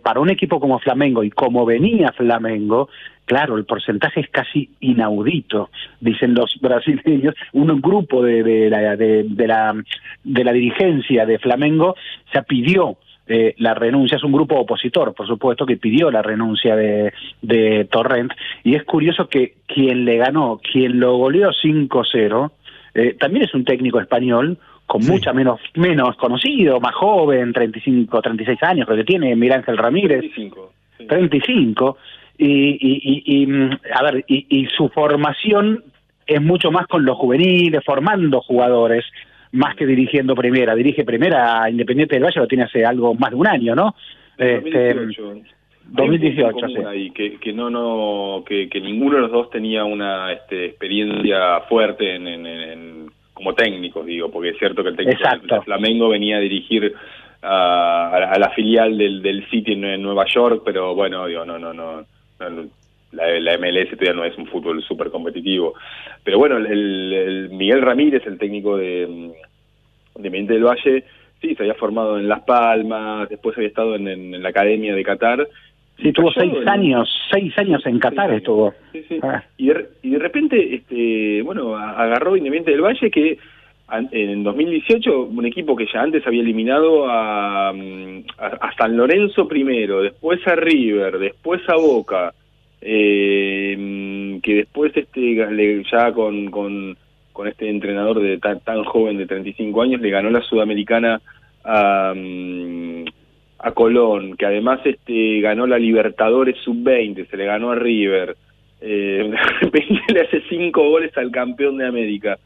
Para un equipo como Flamengo y como venía Flamengo, claro, el porcentaje es casi inaudito, dicen los *laughs* brasileños. Un grupo de, de, la, de, de, la, de la dirigencia de Flamengo se pidió eh, la renuncia, es un grupo opositor, por supuesto, que pidió la renuncia de, de Torrent, y es curioso que quien le ganó, quien lo goleó 5-0, eh, también es un técnico español, con sí. mucha menos menos conocido, más joven, 35, 36 años, creo que tiene, Miguel Ángel Ramírez. 35. Sí. 35. Y, y, y, y, a ver, y, y su formación es mucho más con los juveniles, formando jugadores, más que dirigiendo primera. Dirige primera Independiente del Valle, lo tiene hace algo más de un año, ¿no? 2018. Este, 2018, sí. Ahí, que, que no, no, que, que ninguno de los dos tenía una este, experiencia fuerte en, en, en como técnicos, digo, porque es cierto que el técnico Flamengo venía a dirigir a, a, la, a la, filial del, del City en, Nueva York, pero bueno, digo, no, no, no, no la, la, MLS todavía no es un fútbol súper competitivo. Pero bueno, el, el, Miguel Ramírez, el técnico de, de Mente del Valle, sí, se había formado en Las Palmas, después había estado en, en, en la Academia de Qatar. Sí, tuvo seis en, años, seis años en Qatar sí, estuvo. Sí, sí. Ah. Y, de, y de repente, este, bueno, agarró Independiente del Valle que en 2018 un equipo que ya antes había eliminado a, a, a San Lorenzo primero, después a River, después a Boca, eh, que después este ya con, con, este entrenador de tan, tan, joven de 35 años le ganó la sudamericana a, a Colón, que además este ganó la Libertadores sub-20, se le ganó a River, eh, *laughs* de repente le hace cinco goles al campeón de América.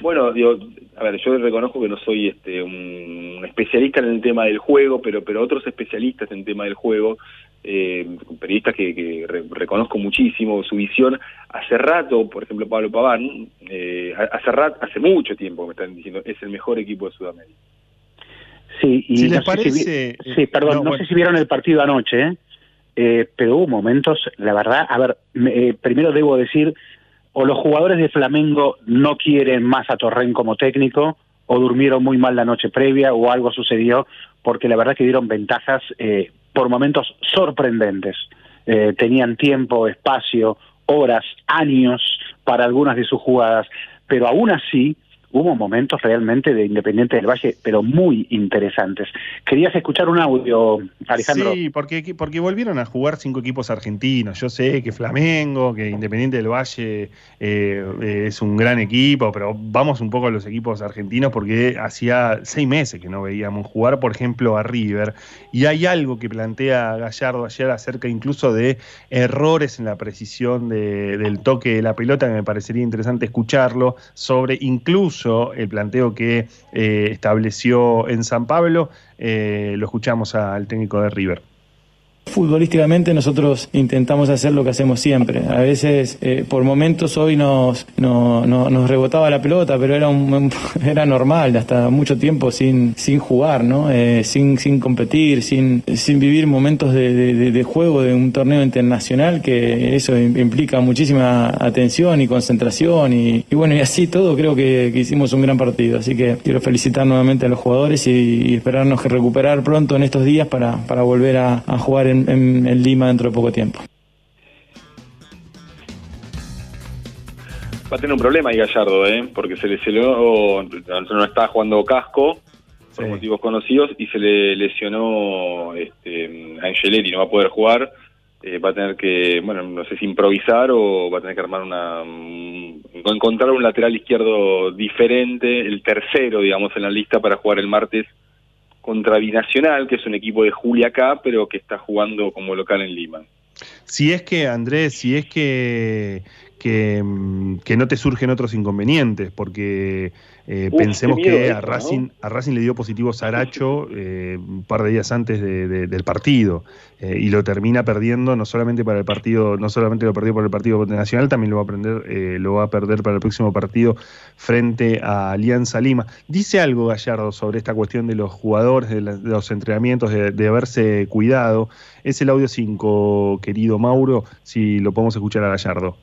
Bueno, digo, a ver, yo reconozco que no soy este un especialista en el tema del juego, pero pero otros especialistas en el tema del juego, eh, periodistas que, que reconozco muchísimo su visión, hace rato, por ejemplo Pablo Paván, eh, hace rato, hace mucho tiempo me están diciendo es el mejor equipo de Sudamérica. Sí, y no parece, sí, perdón, no, sé si vieron el partido anoche, eh, pero hubo momentos, la verdad, a ver, primero debo decir o los jugadores de Flamengo no quieren más a Torren como técnico, o durmieron muy mal la noche previa, o algo sucedió, porque la verdad que dieron ventajas eh, por momentos sorprendentes. Eh, tenían tiempo, espacio, horas, años para algunas de sus jugadas, pero aún así hubo momentos realmente de Independiente del Valle, pero muy interesantes. ¿Querías escuchar un audio, Alejandro? Sí, porque, porque volvieron a jugar cinco equipos argentinos. Yo sé que Flamengo, que Independiente del Valle eh, es un gran equipo, pero vamos un poco a los equipos argentinos porque hacía seis meses que no veíamos jugar, por ejemplo, a River. Y hay algo que plantea Gallardo ayer acerca incluso de errores en la precisión del toque de la pelota, que me parecería interesante escucharlo, sobre incluso el planteo que eh, estableció en San Pablo. Eh, lo escuchamos al técnico de River. Futbolísticamente nosotros intentamos hacer lo que hacemos siempre. A veces, eh, por momentos hoy nos, nos rebotaba la pelota, pero era, un, *laughs* era normal, hasta mucho tiempo sin, sin jugar, ¿no? Eh, sin, sin competir, sin, sin vivir momentos de, juego de un torneo internacional, que eso implica muchísima atención y concentración. Y, bueno, y así todo creo que, hicimos un gran partido. Así que quiero felicitar nuevamente a los jugadores y, esperarnos que recuperar pronto en estos días para, para volver a, jugar en, Lima dentro de poco tiempo. Va a tener un problema ahí Gallardo, ¿eh? porque se lesionó, no está jugando casco por motivos conocidos y se le lesionó este, a Angeleri, no va a poder jugar. Eh, va a tener que, bueno, no sé si improvisar o va a tener que armar una. encontrar un lateral izquierdo diferente, el tercero, digamos, en la lista para jugar el martes contra Binacional, que es un equipo de Julia pero que está jugando como local en Lima. Si es que, Andrés, si es que, que, mm, que no te surgen otros inconvenientes, porque eh, pensemos que a Racing, a Racing le dio positivo Saracho *laughs* eh, un par de días antes del partido eh, y lo termina perdiendo no solamente para el partido, no solamente lo perdió por el partido nacional, también lo va a perder, lo va a perder para el próximo partido frente a Alianza Lima. Dice algo Gallardo sobre esta cuestión de los jugadores, de, los entrenamientos, de, de, haberse cuidado. Es el audio 5, querido Mauro, si lo podemos escuchar a Gallardo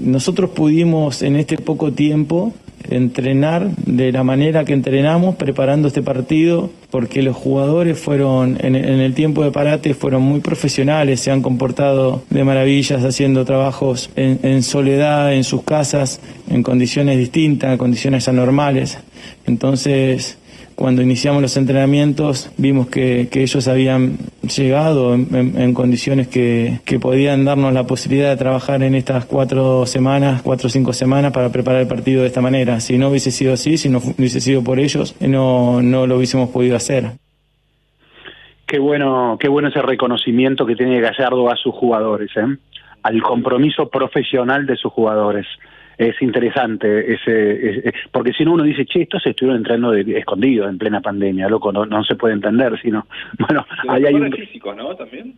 nosotros pudimos en este poco tiempo entrenar de la manera que entrenamos preparando este partido porque los jugadores fueron en, el tiempo de parate fueron muy profesionales se han comportado de maravillas haciendo trabajos en, en soledad en sus casas en condiciones distintas en condiciones anormales. Entonces cuando iniciamos los entrenamientos vimos que, ellos habían llegado en, condiciones que, podían darnos la posibilidad de trabajar en estas cuatro semanas, cuatro o cinco semanas para preparar el partido de esta manera. Si no hubiese sido así, si no hubiese sido por ellos, no, no lo hubiésemos podido hacer. Qué bueno, qué bueno ese reconocimiento que tiene Gallardo a sus jugadores, ¿eh? al compromiso profesional de sus jugadores es interesante ese, porque si no uno dice che estos estuvieron entrando de, escondidos en plena pandemia loco no, no se puede entender sino *laughs* bueno ahí hay un físico no también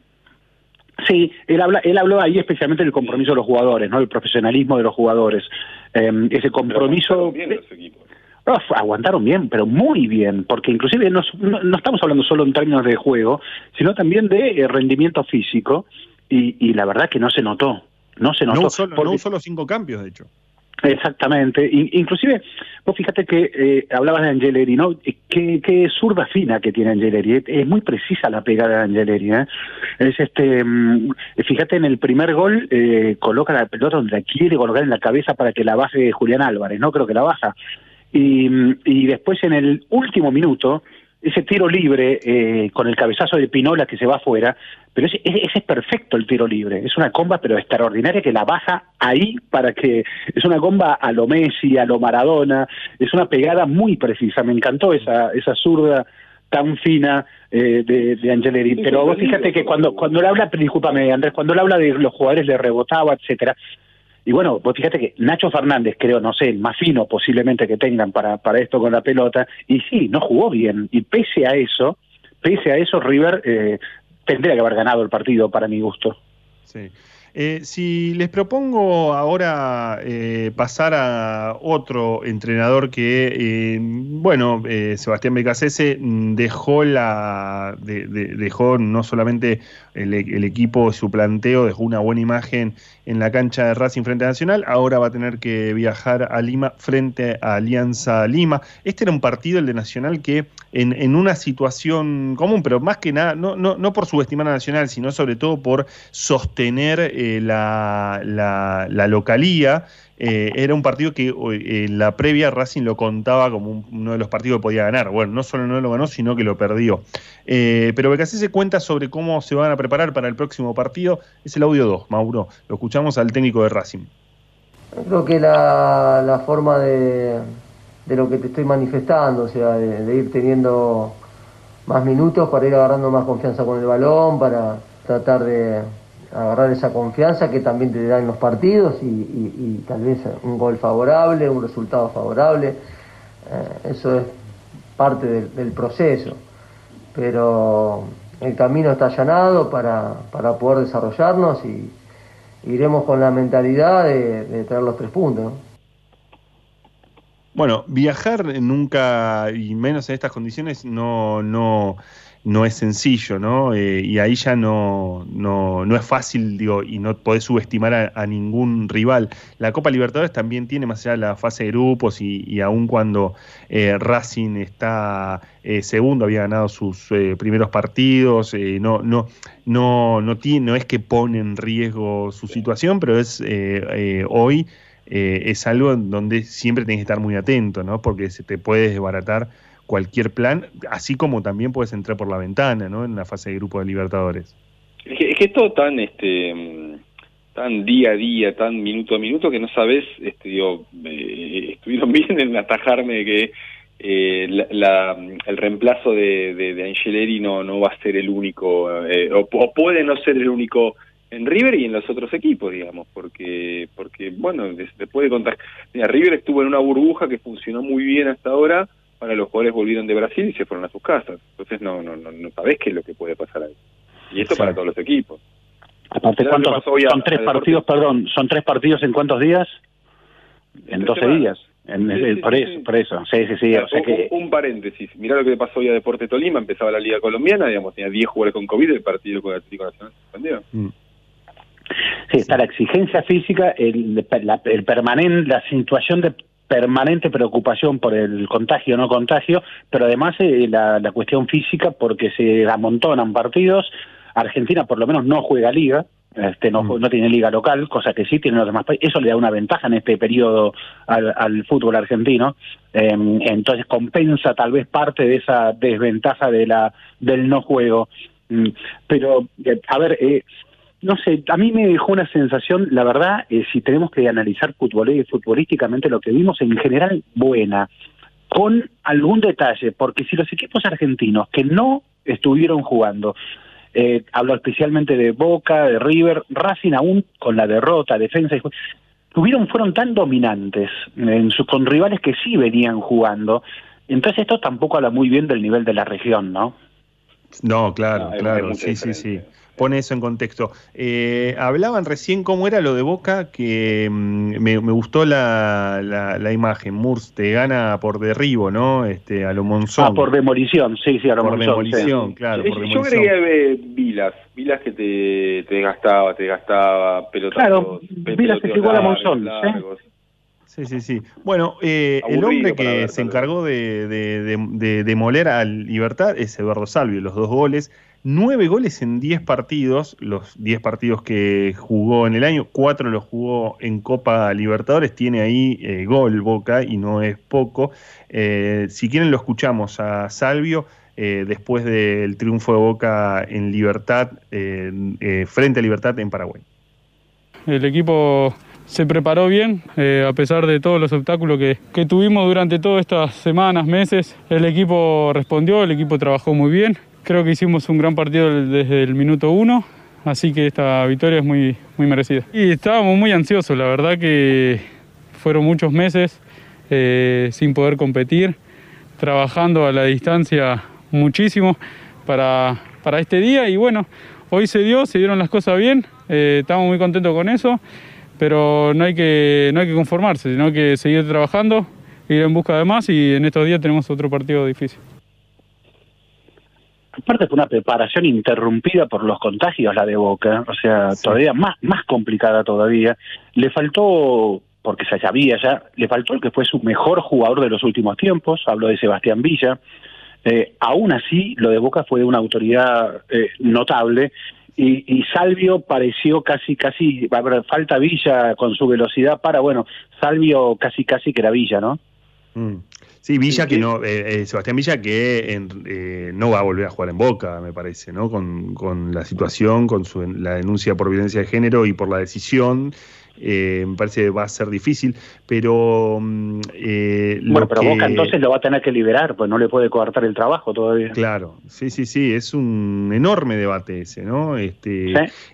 Sí, él habla, él habló ahí especialmente del compromiso de los jugadores, ¿no? El profesionalismo de los jugadores, em, ese compromiso. Bien los equipos. aguantaron bien, pero muy bien, porque inclusive no, no, estamos hablando solo en términos de juego, sino también de eh, rendimiento físico, y, y, la verdad que no se notó, no se notó. No solo, no solo cinco cambios, de hecho. Exactamente. inclusive, vos fíjate que eh, hablabas de Angeleri, ¿no? Qué, qué zurda fina que tiene Angeleri. Es muy precisa la pegada de Angeleri, ¿eh? Es este, mm, fíjate en el primer gol, eh, coloca la pelota donde la quiere colocar en la cabeza para que la baje Julián Álvarez, ¿no? Creo que la baja. Y, mm, y después en el último minuto, ese tiro libre eh, con el cabezazo de Pinola que se va afuera, pero ese, ese, es perfecto el tiro libre, es una comba pero extraordinaria que la baja ahí para que, es una comba a lo Messi, a lo Maradona, es una pegada muy precisa, me encantó esa, esa zurda tan fina eh, de, de Angeleri. Pero vos fíjate que cuando, cuando él habla, discúlpame Andrés, cuando él habla de los jugadores le rebotaba, etcétera, y bueno, vos fíjate que Nacho Fernández, creo, no sé, el más fino posiblemente que tengan para, para esto con la pelota, y sí, no jugó bien. Y pese a eso, pese a eso, River eh, tendría que haber ganado el partido para mi gusto. Sí. Eh, si les propongo ahora eh, pasar a otro entrenador que, eh, bueno, eh, Sebastián Becasese dejó la, de, de, dejó no solamente el, el, equipo, su planteo, dejó una buena imagen en la cancha de Racing frente a Nacional, ahora va a tener que viajar a Lima frente a Alianza Lima. Este era un partido, el de Nacional, que en, en una situación común, pero más que nada, no, no, no por subestimar a Nacional, sino sobre todo por sostener eh, la, la, la, localía. Eh, era un partido que eh, la previa Racing lo contaba como un, uno de los partidos que podía ganar. Bueno, no solo no lo ganó, sino que lo perdió. Eh, pero Becasé se cuenta sobre cómo se van a preparar para el próximo partido. Es el audio 2, Mauro. Lo escuchamos al técnico de Racing. Creo que la, la forma de, de, lo que te estoy manifestando, o sea, de, de ir teniendo más minutos para ir agarrando más confianza con el balón, para tratar de agarrar esa confianza que también te dan los partidos y, y, tal vez un gol favorable, un resultado favorable. Eh, eso es parte del, proceso. Pero el camino está allanado para, para poder desarrollarnos y iremos con la mentalidad de, de traer los tres puntos. ¿no? Bueno, viajar nunca, y menos en estas condiciones, no, no, no es sencillo, ¿no? Eh, y ahí ya no, no, no, es fácil, digo, y no podés subestimar a, ningún rival. La Copa Libertadores también tiene más allá de la fase de grupos y, y aun cuando eh, Racing está eh, segundo, había ganado sus eh, primeros partidos, no, no, no, no, tiene, no es que pone en riesgo su situación, pero es hoy es algo en donde siempre tienes que estar muy atento, ¿no? Porque se te puede desbaratar cualquier plan, así como también puedes entrar por la ventana, ¿no? En la fase de grupo de Libertadores. Es que, es que es todo tan, este, tan día a día, tan minuto a minuto que no sabes, este, digo, eh, estuvieron *laughs* bien en atajarme que eh, la, el reemplazo de, de, Angeleri no, no va a ser el único, eh, o, o, puede no ser el único en River y en los otros equipos, digamos, porque, porque bueno, después de contar, mira, River estuvo en una burbuja que funcionó muy bien hasta ahora, ahora los jugadores volvieron de Brasil y se fueron a sus casas. Entonces no no no, no sabés qué es lo que puede pasar ahí. Y esto sí. para todos los equipos. Aparte, ¿cuántos, son tres partidos, perdón, son tres partidos en cuántos días? En 12 días. En, sí, sí, por eso, por eso. Sí, sí, sí. O sea, que... un, un, paréntesis. Mirá lo que pasó hoy a Deporte Tolima. Empezaba la Liga Colombiana, digamos, tenía 10 jugadores con COVID, el partido con el Atlético Nacional se suspendió. Mm. Sí, está la exigencia física, el, la, el permanente, la situación de permanente preocupación por el contagio o no contagio, pero además eh, la, la, cuestión física porque se amontonan partidos. Argentina por lo menos no juega liga, este no, mm. no tiene liga local, cosa que sí tienen los demás países. Eso le da una ventaja en este periodo al, al fútbol argentino. Eh, entonces compensa tal vez parte de esa desventaja de la del no juego. Mm, pero, a ver, eh, no sé, a mí me dejó una sensación, la verdad, eh, si tenemos que analizar futbol futbolísticamente lo que vimos en general buena, con algún detalle, porque si los equipos argentinos que no estuvieron jugando, eh, hablo especialmente de Boca, de River, Racing aún con la derrota, defensa y tuvieron, fueron tan dominantes en su, con rivales que sí venían jugando, entonces esto tampoco habla muy bien del nivel de la región, ¿no? No, claro, no, claro, sí, sí, sí pone eso en contexto. Eh, hablaban recién cómo era lo de Boca, que mm, me, me, gustó la, la, la, imagen. Murs te gana por derribo, ¿no? Este, a lo Monzón. Ah, por demolición, sí, sí, a lo Por Monzón, demolición, sí. claro. Por yo demolición. creía Vilas, Vilas que te, te gastaba, te gastaba pelotas. Claro, Vilas es igual a Monzón. Largos. Sí, sí, sí. Bueno, eh, el hombre que se encargó de, de, de, de, demoler al Libertad es Eduardo Salvio, los dos goles. Nueve goles en diez partidos, los diez partidos que jugó en el año, cuatro los jugó en Copa Libertadores, tiene ahí eh, gol Boca y no es poco. Eh, si quieren lo escuchamos a Salvio eh, después del triunfo de Boca en Libertad, frente a Libertad en Paraguay. El equipo se preparó bien, eh, a pesar de todos los obstáculos que, que, tuvimos durante todas estas semanas, meses. El equipo respondió, el equipo trabajó muy bien. Creo que hicimos un gran partido desde el minuto uno, así que esta victoria es muy, muy merecida. Y estábamos muy ansiosos, la verdad que fueron muchos meses eh, sin poder competir, trabajando a la distancia muchísimo para, para este día y bueno, hoy se dio, se dieron las cosas bien, eh, estamos muy contentos con eso pero no hay que, no hay que conformarse, sino que seguir trabajando, ir en busca de más y en estos días tenemos otro partido difícil. Aparte fue una preparación interrumpida por los contagios la de Boca, o sea, todavía más, más complicada todavía. Le faltó, porque se sabía ya, le faltó el que fue su mejor jugador de los últimos tiempos, hablo de Sebastián Villa. Eh, aún así, lo de Boca fue de una autoridad eh, notable y, Salvio pareció casi, casi, falta Villa con su velocidad para, bueno, Salvio casi, casi que era Villa, ¿no? Mm. Sí, Villa que no, eh, eh, Sebastián Villa que eh, no va a volver a jugar en Boca, me parece, ¿no? Con, con la situación, con su, la denuncia por violencia de género y por la decisión eh, me parece que va a ser difícil, pero... Mm, eh, bueno, pero Boca entonces lo va a tener que liberar, pues no le puede coartar el trabajo todavía. Claro, sí, sí, sí, es un enorme debate ese, ¿no? Este,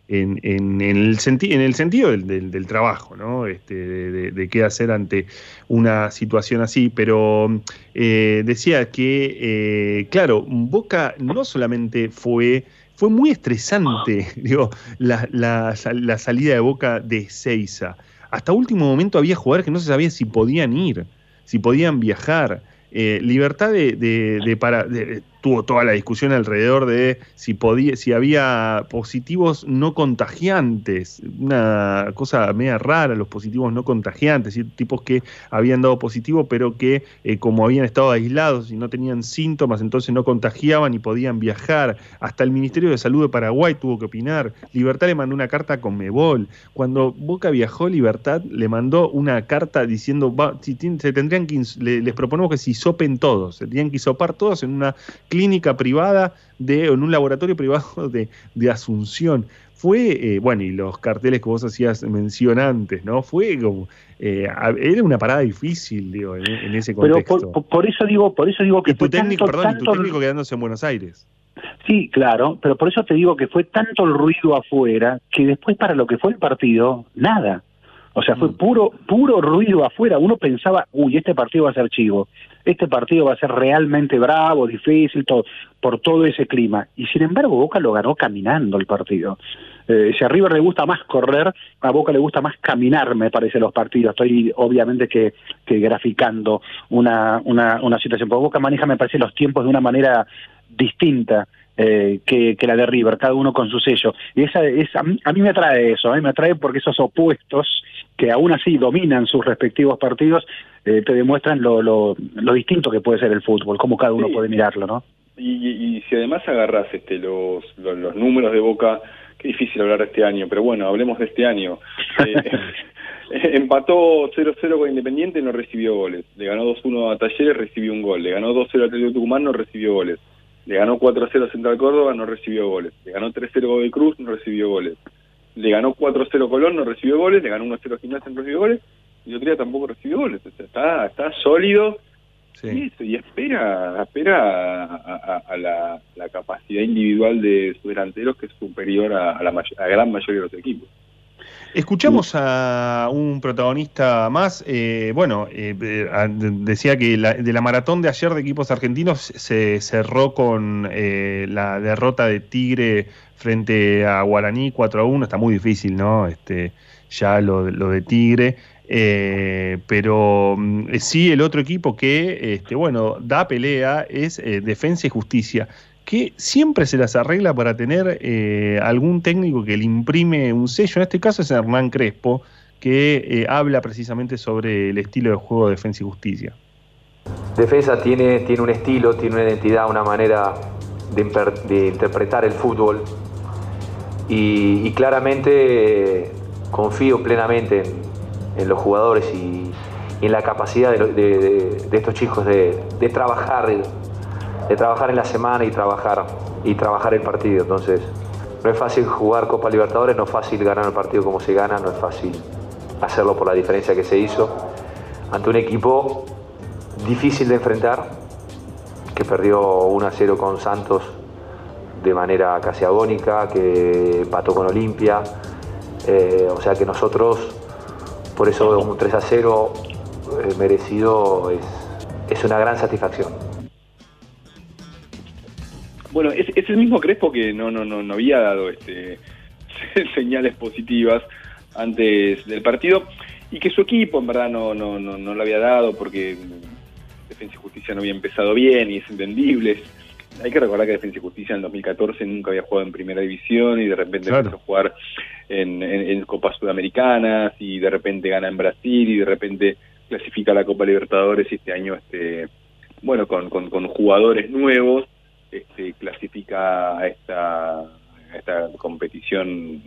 en, en, el en el sentido del, del, trabajo, ¿no? Este, de, qué hacer ante una situación así, pero eh, decía que, claro, Boca no solamente fue fue muy estresante, *laughs* digo, la, la, salida de Boca de Seiza. Hasta último momento había jugadores que no se sabía si podían ir, si podían viajar. Eh, libertad de, de, para, tuvo toda la discusión alrededor de si podía, si había positivos no contagiantes, una cosa media rara, los positivos no contagiantes, tipos que habían dado positivo, pero que eh, como habían estado aislados y no tenían síntomas, entonces no contagiaban y podían viajar. Hasta el Ministerio de Salud de Paraguay tuvo que opinar. Libertad le mandó una carta con Mebol. Cuando Boca viajó, Libertad le mandó una carta diciendo, se tendrían que, les proponemos que se hisopen todos, se tenían que hisopar todos en una clínica privada de, en un laboratorio privado *laughs* de, de Asunción. Fue, eh, bueno, y los carteles que vos hacías mención antes, ¿no? Fue como, eh, era una parada difícil, digo, en, ese contexto. Pero por, eso digo, por eso digo que y tu técnico, perdón, tu técnico quedándose en Buenos Aires. Sí, claro, pero por eso te digo que fue tanto el ruido afuera que después para lo que fue el partido, nada. O sea, fue mm. puro, puro ruido afuera. Uno pensaba, uy, este partido va a ser chivo, este partido va a ser realmente bravo, difícil, todo, por todo ese clima. Y sin embargo, Boca lo ganó caminando el partido. Eh, si a River le gusta más correr, a Boca le gusta más caminar, me parece, los partidos. Estoy obviamente que, que graficando una, una, una situación. Porque Boca maneja, me parece, los tiempos de una manera distinta. Eh, que, que, la de River, cada uno con su sello. Y esa, a, mí, me atrae eso, ¿eh? me atrae porque esos opuestos que aún así dominan sus respectivos partidos, eh, te demuestran lo, lo, lo, distinto que puede ser el fútbol, cómo cada uno puede mirarlo, ¿no? Y, y, si además agarras este, los, los, números de Boca, qué difícil hablar de este año, pero bueno, hablemos de este año. Eh, *laughs* empató 0-0 con Independiente, no recibió goles. Le ganó 2-1 a Talleres, recibió un gol. Le ganó 2-0 a Atlético Tucumán, no recibió goles. Le ganó 4-0 a Central Córdoba, no recibió goles. Le ganó 3-0 de Cruz, no recibió goles le ganó 4-0 Colón, no recibió goles, le ganó 1-0 Gimnasia, no recibió goles, y otro día tampoco recibió goles. está, está sólido sí. y, espera, espera a, la, capacidad individual de sus delanteros que es superior a, la, gran mayoría de los equipos. Escuchamos a un protagonista más. Eh, bueno, eh, decía que de la maratón de ayer de equipos argentinos se cerró con eh, la derrota de Tigre frente a Guaraní 4 a 1. Está muy difícil, ¿no? Este, ya lo, lo de Tigre. pero mm, sí, el otro equipo que, este, bueno, da pelea es Defensa y Justicia que siempre se las arregla para tener eh, algún técnico que le imprime un sello. En este caso es Hernán Crespo, que eh, habla precisamente sobre el estilo de juego de Defensa y Justicia. Defensa tiene, tiene un estilo, tiene una identidad, una manera de, interpretar el fútbol y, claramente confío plenamente en, los jugadores y, en la capacidad de, estos chicos de, trabajar de trabajar en la semana y trabajar, y trabajar el partido. Entonces, no es fácil jugar Copa Libertadores, no es fácil ganar el partido como se gana, no es fácil hacerlo por la diferencia que se hizo ante un equipo difícil de enfrentar, que perdió 1 a 0 con Santos de manera casi agónica, que empató con Olimpia. Eh, o sea que nosotros, por eso un 3 a 0 eh, merecido es, es una gran satisfacción. Bueno, es, es el mismo Crespo que no, no, no, no había dado este, *laughs* señales positivas antes del partido y que su equipo en verdad no, no, no, no lo había dado porque Defensa y Justicia no había empezado bien y es entendible. Hay que recordar que Defensa y Justicia en 2014 nunca había jugado en primera división y de repente Claro. empezó a jugar en, en- en Copas Sudamericanas y de repente gana en Brasil y de repente clasifica a la Copa Libertadores y este año este bueno con, con, con jugadores nuevos este, clasifica a esta, a esta competición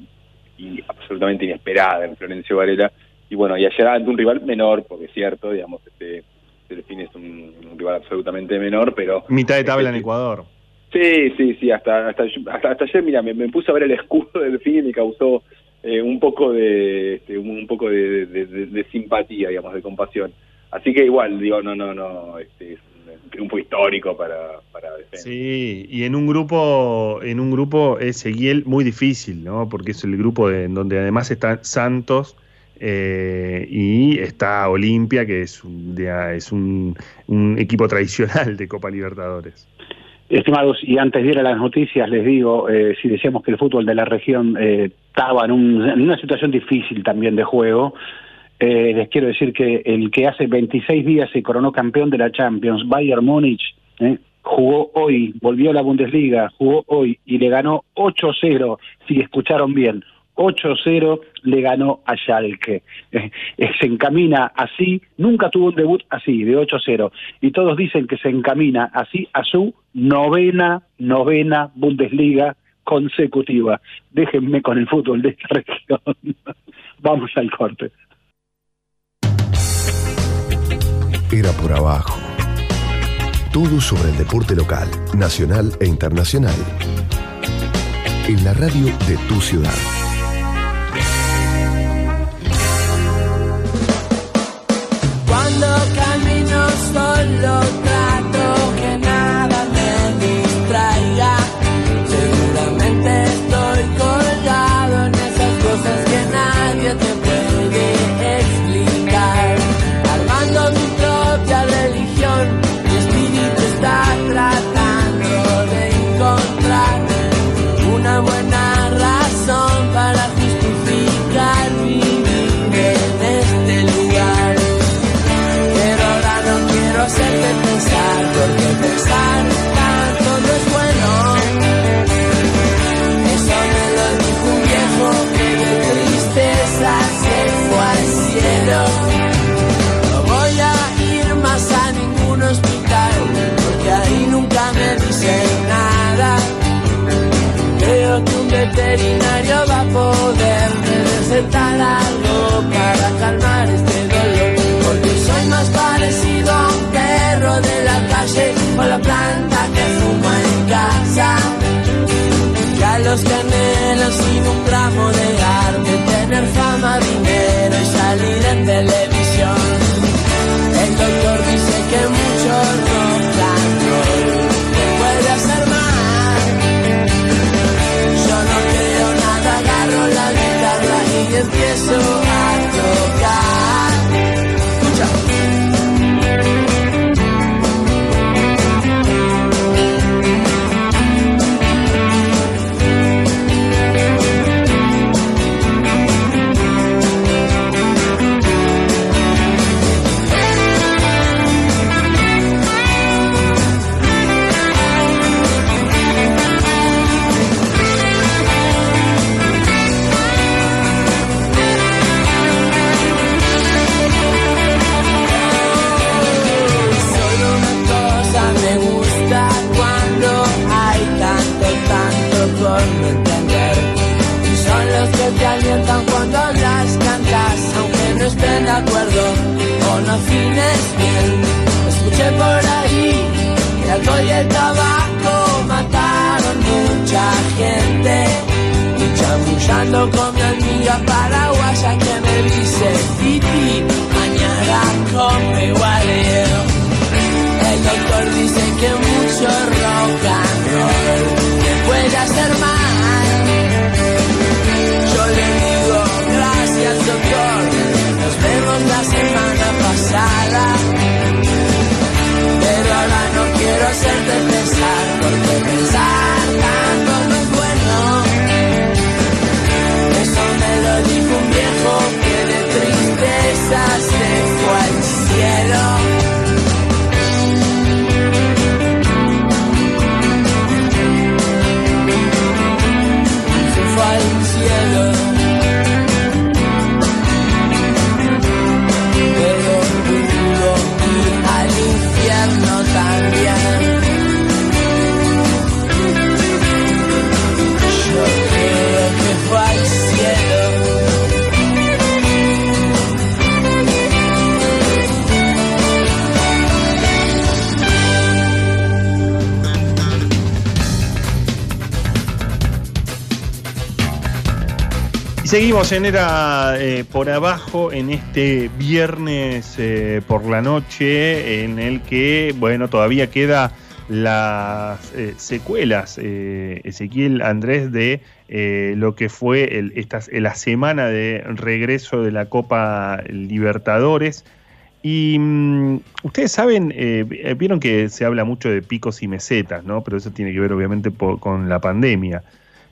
y absolutamente inesperada en Florencio Varela y bueno y ayer ante un rival menor porque es cierto digamos este Delfín es un, un rival absolutamente menor pero Mitad de tabla en Ecuador. Sí, sí, sí, hasta hasta, hasta, hasta ayer, mira, me, me puse a ver el escudo del fin y me causó eh, un poco de este, un, un poco de, de- de- de simpatía, digamos, de compasión. Así que igual, digo, no, no, no, este, es un triunfo histórico para, para Defensa. Sí, y en un grupo, en un grupo es Eguiel muy difícil, ¿no? Porque es el grupo de, en donde además está Santos eh, y está Olimpia, que es un, de- es un, un equipo tradicional de Copa Libertadores. Estimados, y antes de ir a las noticias, les digo, eh, si decíamos que el fútbol de la región eh, estaba en, un- en una situación difícil también de juego, eh, les quiero decir que el que hace 26 días se coronó campeón de la Champions, Bayern Múnich, eh, jugó hoy, volvió a la Bundesliga, jugó hoy y le ganó 8-0, si escucharon bien, 8-0 le ganó a Schalke. Eh, eh, se encamina así, nunca tuvo un debut así, de 8-0. Y todos dicen que se encamina así a su novena, novena Bundesliga consecutiva. Déjenme con el fútbol de esta región. *laughs* Vamos al corte. Por abajo. Todo sobre el deporte local, nacional e internacional. En la radio de tu ciudad. Cuando camino solo veterinario va a poder recetar algo para calmar este dolor. Porque soy más parecido a un perro de la calle o la planta que fuma en casa. Que a los anhelan sin un gramo de arte, tener fama, dinero y salir en televisión. Y afines bien. Escuché por ahí que el alcohol y el tabaco mataron mucha gente. Y chamullando con mi amiga paraguaya que me dice, Titi, mañana come guareo. El doctor dice que mucho rock and roll, puede hacer mal. hacerte seguimos en Era eh, por Abajo en este viernes eh, por la noche en el que, bueno, todavía queda las eh, secuelas, Ezequiel Andrés, de lo que fue el, la semana de regreso de la Copa Libertadores. Y mm, ustedes saben, vieron que se habla mucho de picos y mesetas, ¿no? Pero eso tiene que ver obviamente con la pandemia.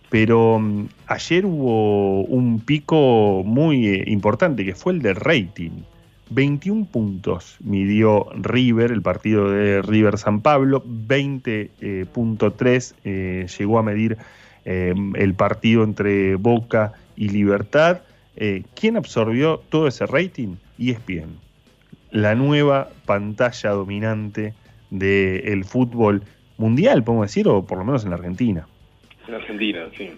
Pero mm, ayer hubo un pico muy eh, importante que fue el de rating. 21 puntos midió River, el partido de River San Pablo, 20.3 eh, llegó a medir el partido entre Boca y Libertad. Eh, ¿Quién absorbió todo ese rating? ESPN, la nueva pantalla dominante del fútbol mundial, podemos decir, o por lo menos en la Argentina. En Argentina, sí.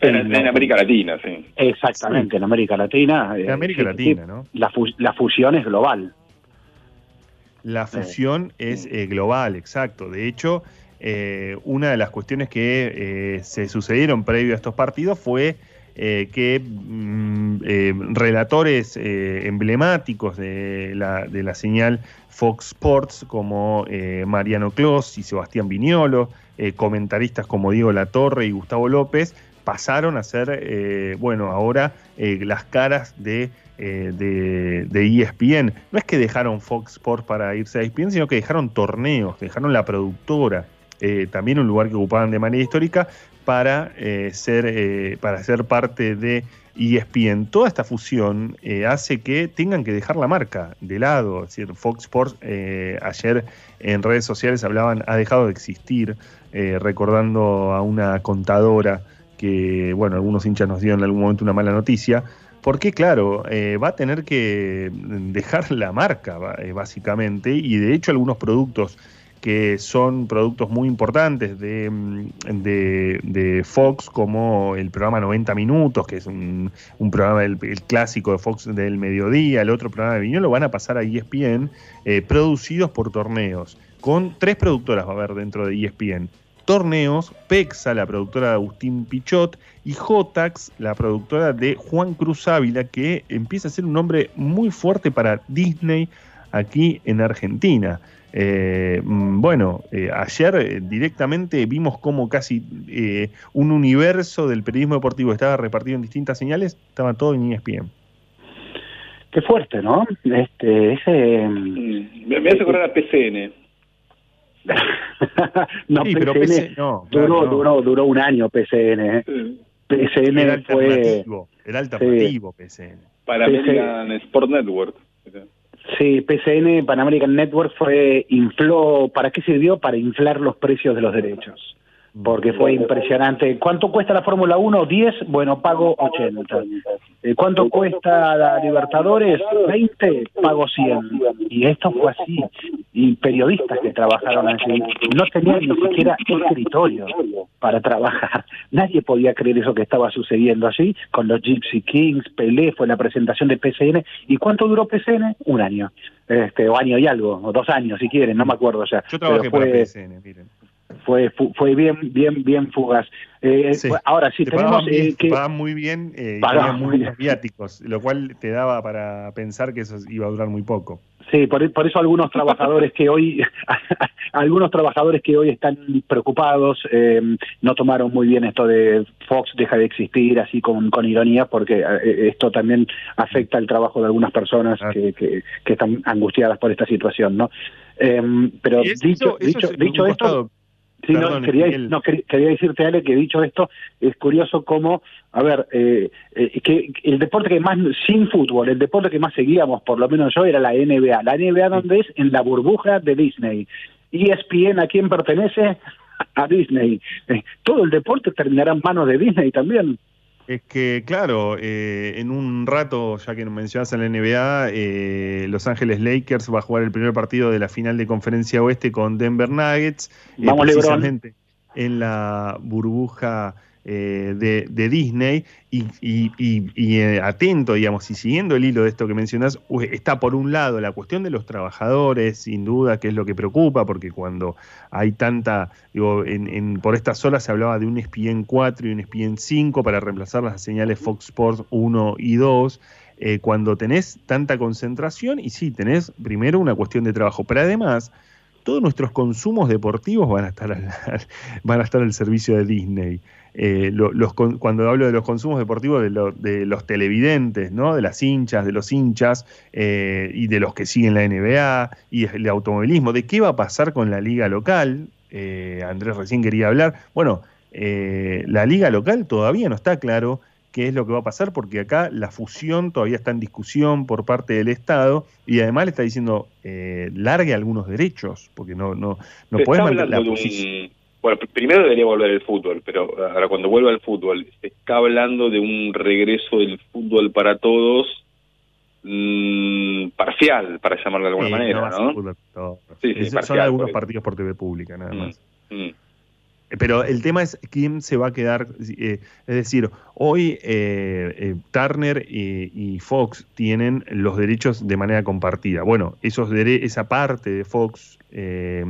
En, América Latina, sí. Exactamente, en América Latina. En América Latina, ¿no? La, la, fusión es global. La fusión es eh, global, exacto. De hecho, eh, una de las cuestiones que eh, se sucedieron previo a estos partidos fue que mm, relatores emblemáticos de la, de la señal Fox Sports como Mariano Clos y Sebastián Viñolo, comentaristas como Diego Latorre y Gustavo López, pasaron a ser, eh, bueno, ahora eh, las caras de, eh, de, ESPN. No es que dejaron Fox Sports para irse a ESPN, sino que dejaron torneos, dejaron la productora, también un lugar que ocupaban de manera histórica, para, ser, para ser parte de ESPN. Toda esta fusión hace que tengan que dejar la marca de lado. Es decir, Fox Sports ayer en redes sociales hablaban, ha dejado de existir, recordando a una contadora que, bueno, algunos hinchas nos dieron en algún momento una mala noticia, porque claro, eh, va a tener que dejar la marca eh, básicamente y de hecho algunos productos que son productos muy importantes de, mm, de, Fox, como el programa 90 Minutos, que es un, programa el clásico de Fox del mediodía, el otro programa de Viñón, lo van a pasar a ESPN, eh, producidos por torneos, con tres productoras va a haber dentro de ESPN torneos, PEXA, la productora de Agustín Pichot, y Jotax, la productora de Juan Cruz Ávila, que empieza a ser un nombre muy fuerte para Disney aquí en Argentina. Eh, mm, bueno, eh, ayer eh, directamente vimos cómo casi un universo del periodismo deportivo estaba repartido en distintas señales, estaba todo en ESPN. Qué fuerte, ¿no? Este, ese... Mm, me, hace acordar a PCN. *laughs* *laughs* no, PCN, duró, Duró, duró un año PCN. ¿eh? PCN el fue... El alternativo PCN. Para American Sport Network. Sí, PCN, Pan American Network fue, infló, ¿para qué sirvió? Para inflar los precios de los derechos porque fue impresionante. ¿Cuánto cuesta la Fórmula 1? 10, bueno, pago 80. Eh, ¿Cuánto cuesta la Libertadores? 20, pago 100. Y esto fue así. Y periodistas que trabajaron así no tenían ni siquiera escritorio para trabajar. Nadie podía creer eso que estaba sucediendo así con los Gypsy Kings, Pelé, fue la presentación de PCN. ¿Y cuánto duró PCN? Un año. Este, o año y algo, o dos años si quieren, no me acuerdo ya. Yo trabajé para PCN, miren fue fue bien bien bien fugaz. Eh, ahora sí tenemos eh, que muy bien eh, muy viáticos lo cual te daba para pensar que eso iba a durar muy poco. Sí por, por eso algunos trabajadores que hoy *laughs* algunos trabajadores que hoy están preocupados eh, no tomaron muy bien esto de Fox deja de existir así con, con ironía porque esto también afecta el trabajo de algunas personas que, que, que, están angustiadas por esta situación no pero dicho dicho dicho esto Sí, no, quería, no, quería decirte, Ale, que dicho esto, es curioso cómo, a ver, eh, eh, que el deporte que más, sin fútbol, el deporte que más seguíamos, por lo menos yo, era la NBA. La NBA, donde es? En la burbuja de Disney. ESPN, ¿a quién pertenece? *laughs* A Disney. Eh, todo el deporte terminará en manos de Disney también. Es que, claro, eh, en un rato, ya que mencionas en la NBA, eh, Los Ángeles Lakers va a jugar el primer partido de la final de Conferencia Oeste con Denver Nuggets. Eh, Vamos, precisamente en la burbuja eh, de, de, Disney y, y, y, eh, atento, digamos, y siguiendo el hilo de esto que mencionas, está por un lado la cuestión de los trabajadores, sin duda, que es lo que preocupa, porque cuando hay tanta, digo, en, en, por estas horas se hablaba de un ESPN 4 y un ESPN 5 para reemplazar las señales Fox Sports 1 y 2. Eh, cuando tenés tanta concentración y sí, tenés primero una cuestión de trabajo, pero además todos nuestros consumos deportivos van a estar al, *laughs* van a estar al servicio de Disney. Eh, los, cuando hablo de los consumos deportivos de, lo, de, los televidentes, ¿no? de las hinchas, de los hinchas eh, y de los que siguen la NBA y el automovilismo, de qué va a pasar con la liga local. Eh, Andrés recién quería hablar. Bueno, eh, la liga local todavía no está claro qué es lo que va a pasar, porque acá la fusión todavía está en discusión por parte del Estado y además le está diciendo eh, largue algunos derechos, porque no, no, no puede mantener la posición. Bueno, primero debería volver el fútbol, pero ahora cuando vuelva el fútbol, se está hablando de un regreso del fútbol para todos mmm, parcial, para llamarlo de alguna Sí, manera. Sí, sí, Es- son algunos partidos por TV pública, nada Mm, más. mm. Pero el tema es quién se va a quedar. eh, es decir, hoy eh, eh, Turner y, y Fox tienen los derechos de manera compartida. Bueno, esos esa parte de Fox eh,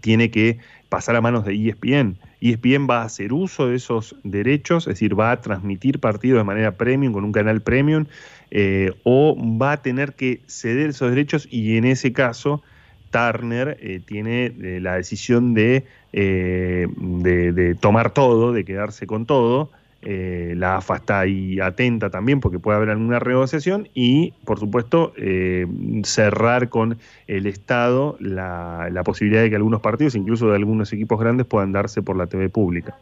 tiene que pasar a manos de ESPN. ESPN va a hacer uso de esos derechos, es decir, va a transmitir partidos de manera premium con un canal premium, eh, o va a tener que ceder esos derechos y en ese caso Turner eh, tiene eh, la decisión de, eh, de, de tomar todo, de quedarse con todo. Eh, la AFA está ahí atenta también porque puede haber alguna renegociación y, por supuesto, eh, cerrar con el Estado la, la posibilidad de que algunos partidos, incluso de algunos equipos grandes, puedan darse por la TV pública.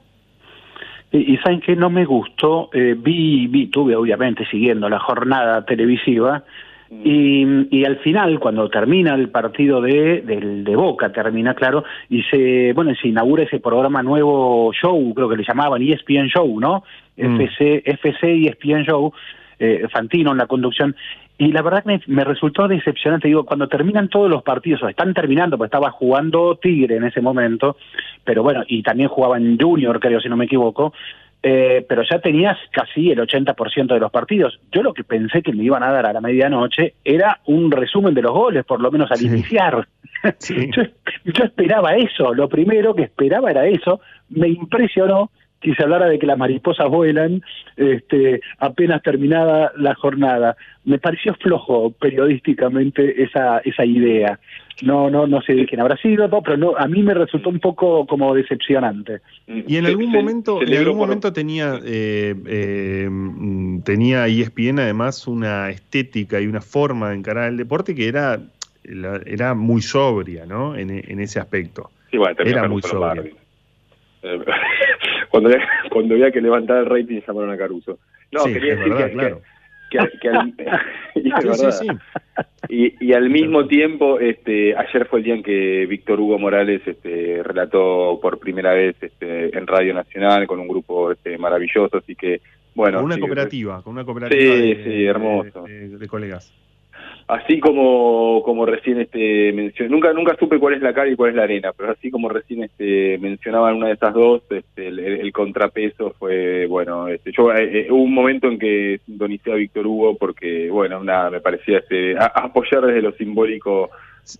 Y, saben que no me gustó, eh, vi, vi, tuve obviamente siguiendo la jornada televisiva y, y al final cuando termina el partido de, del, de Boca, termina claro, y se, bueno, se inaugura ese programa nuevo show, creo que le llamaban ESPN Show, ¿no? Mm. FC, FC y ESPN Show, eh, Fantino en la conducción, y la verdad que me, me resultó decepcionante, digo, cuando terminan todos los partidos, o están terminando, porque estaba jugando Tigre en ese momento, pero bueno, y también jugaban Junior, creo, si no me equivoco, eh, pero ya tenías casi el 80% de los partidos. Yo lo que pensé que me iban a dar a la medianoche era un resumen de los goles, por lo menos al iniciar. *laughs* yo, yo esperaba eso, lo primero que esperaba era eso, me impresionó que se hablara de que las mariposas vuelan este, apenas terminada la jornada. Me pareció flojo periodísticamente esa, esa idea. No, no, no sé de quién habrá sido, no, pero no, a mí me resultó un poco como decepcionante. Y en algún momento, en algún momento tenía, eh, eh, tenía ESPN además una estética y una forma de encarar el deporte que era, era muy sobria, ¿no? En, en ese aspecto. Sí, bueno, terminó Era muy sobria. *laughs* Cuando, había, *laughs* cuando había que levantar el rating llamaron a Caruso. No, Sí, quería decir verdad, que, claro. que, al, *laughs* *laughs* y Sí, sí. Y, y al mismo tiempo, este, ayer fue el día en que Víctor Hugo Morales este, relató por primera vez este, en Radio Nacional con un grupo este, maravilloso, así que, bueno. con una cooperativa, con una cooperativa Sí, de, sí, hermoso. de- de- de colegas. Así como, como recién este mencioné, nunca nunca supe cuál es la cara y cuál es la arena, pero así como recién este mencionaban una de estas dos, este, el, el contrapeso fue bueno, este, yo eh, eh, hubo un momento en que sintonicé a Víctor Hugo porque bueno, nada, me parecía este a- apoyar desde lo simbólico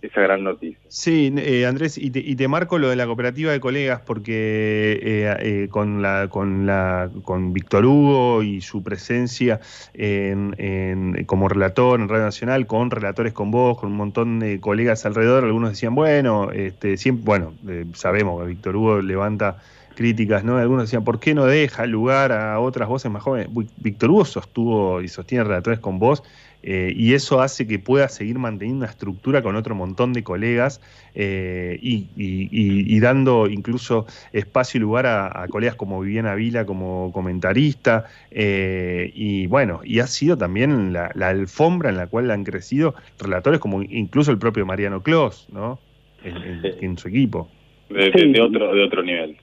esa gran noticia. Sí, eh, Andrés, y te, y te marco lo de la cooperativa de colegas porque eh, eh, con la con la con Víctor Hugo y su presencia en, en- como relator en Radio Nacional, con relatores con vos, con un montón de colegas alrededor, algunos decían, bueno, este, siempre, bueno, eh, sabemos que Víctor Hugo levanta críticas, ¿no? Algunos decían, ¿por qué no deja lugar a otras voces más jóvenes? Víctor Hugo sostuvo y sostiene relatores con vos eh, y eso hace que pueda seguir manteniendo una estructura con otro montón de colegas eh, y, y- dando incluso espacio y lugar a, a colegas como Viviana Vila como comentarista eh, y bueno, y ha sido también la, la alfombra en la cual han crecido relatores como incluso el propio Mariano Clos, ¿no? En, en- en su equipo. De, de- de otro de otro nivel.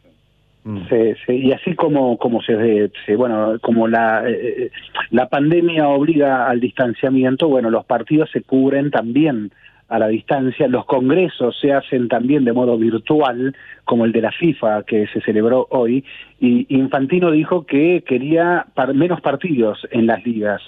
Mm. Se- se- y así como como se, se- bueno como la eh, eh, la pandemia obliga al distanciamiento bueno los partidos se cubren también a la distancia. Los congresos se hacen también de modo virtual, como el de la FIFA que se celebró hoy. Y Infantino dijo que quería menos partidos en las ligas.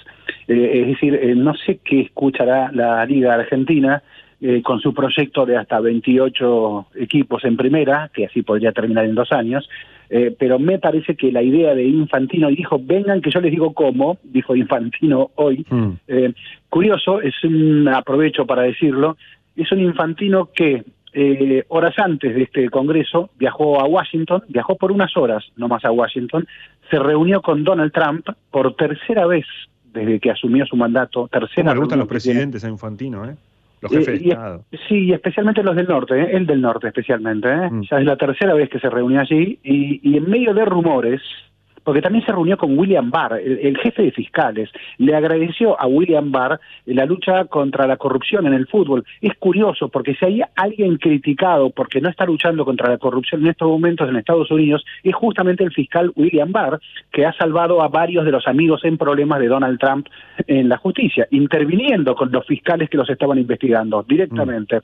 Eh, es decir, eh, no sé qué escuchará la Liga Argentina. Eh, con su proyecto de hasta 28 equipos en primera, que así podría terminar en dos años, eh, pero me parece que la idea de Infantino, y dijo, vengan que yo les digo cómo, dijo Infantino hoy, mm. eh, curioso, es un aprovecho para decirlo, es un Infantino que eh, horas antes de este Congreso viajó a Washington, viajó por unas horas nomás a Washington, se reunió con Donald Trump por tercera vez desde que asumió su mandato. Tercera ¿Cómo le gustan los presidentes a Infantino, eh? Los jefes de Estado. sí, y especialmente los del norte, ¿eh? el del norte especialmente. ¿eh? Mm. Ya es la tercera vez que se reunió allí y, y en medio de rumores porque también se reunió con William Barr, el, jefe de fiscales, le agradeció a William Barr la lucha contra la corrupción en el fútbol. Es curioso, porque si hay alguien criticado porque no está luchando contra la corrupción en estos momentos en Estados Unidos, es justamente el fiscal William Barr, que ha salvado a varios de los amigos en problemas de Donald Trump en la justicia, interviniendo con los fiscales que los estaban investigando directamente. Mm.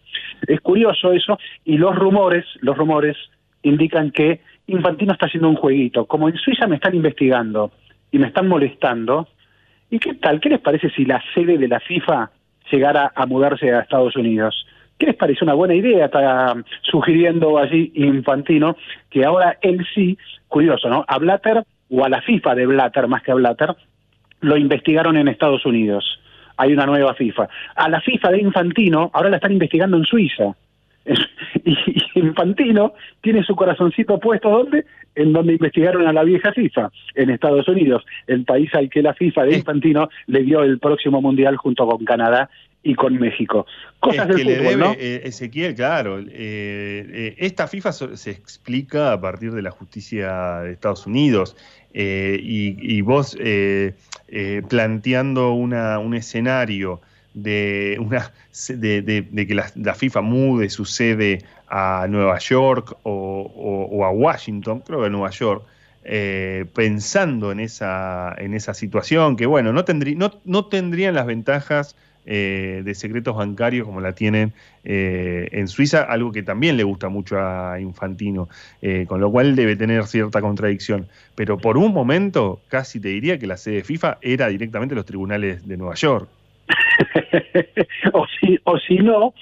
Es curioso eso, y los rumores, los rumores indican que Infantino está haciendo un jueguito. Como en Suiza me están investigando y me están molestando, ¿y qué tal? ¿Qué les parece si la sede de la FIFA llegara a mudarse a Estados Unidos? ¿Qué les parece una buena idea? Está sugiriendo allí Infantino que ahora él sí, curioso, ¿no? A Blatter o a la FIFA de Blatter más que a Blatter, lo investigaron en Estados Unidos. Hay una nueva FIFA. A la FIFA de Infantino ahora la están investigando en Suiza. Y, Infantino tiene su corazoncito puesto ¿dónde? En donde investigaron a la vieja FIFA, en Estados Unidos, el país al que la FIFA de Infantino le dio el próximo mundial junto con Canadá y con México. Cosas del fútbol, ¿no? Eh, Ezequiel, claro. Eh, eh, esta FIFA se explica a partir de la justicia de Estados Unidos. y, vos planteando una, un escenario de, una, de, que la, FIFA mude su sede a Nueva York o, a Washington, creo que a Nueva York, eh, pensando en esa, en esa situación, que bueno, no, no, no tendrían las ventajas eh, de secretos bancarios como la tienen eh, en Suiza, algo que también le gusta mucho a Infantino, con lo cual debe tener cierta contradicción. Pero por un momento, casi te diría que la sede de FIFA era directamente los tribunales de Nueva York. *laughs* o, si, o si no,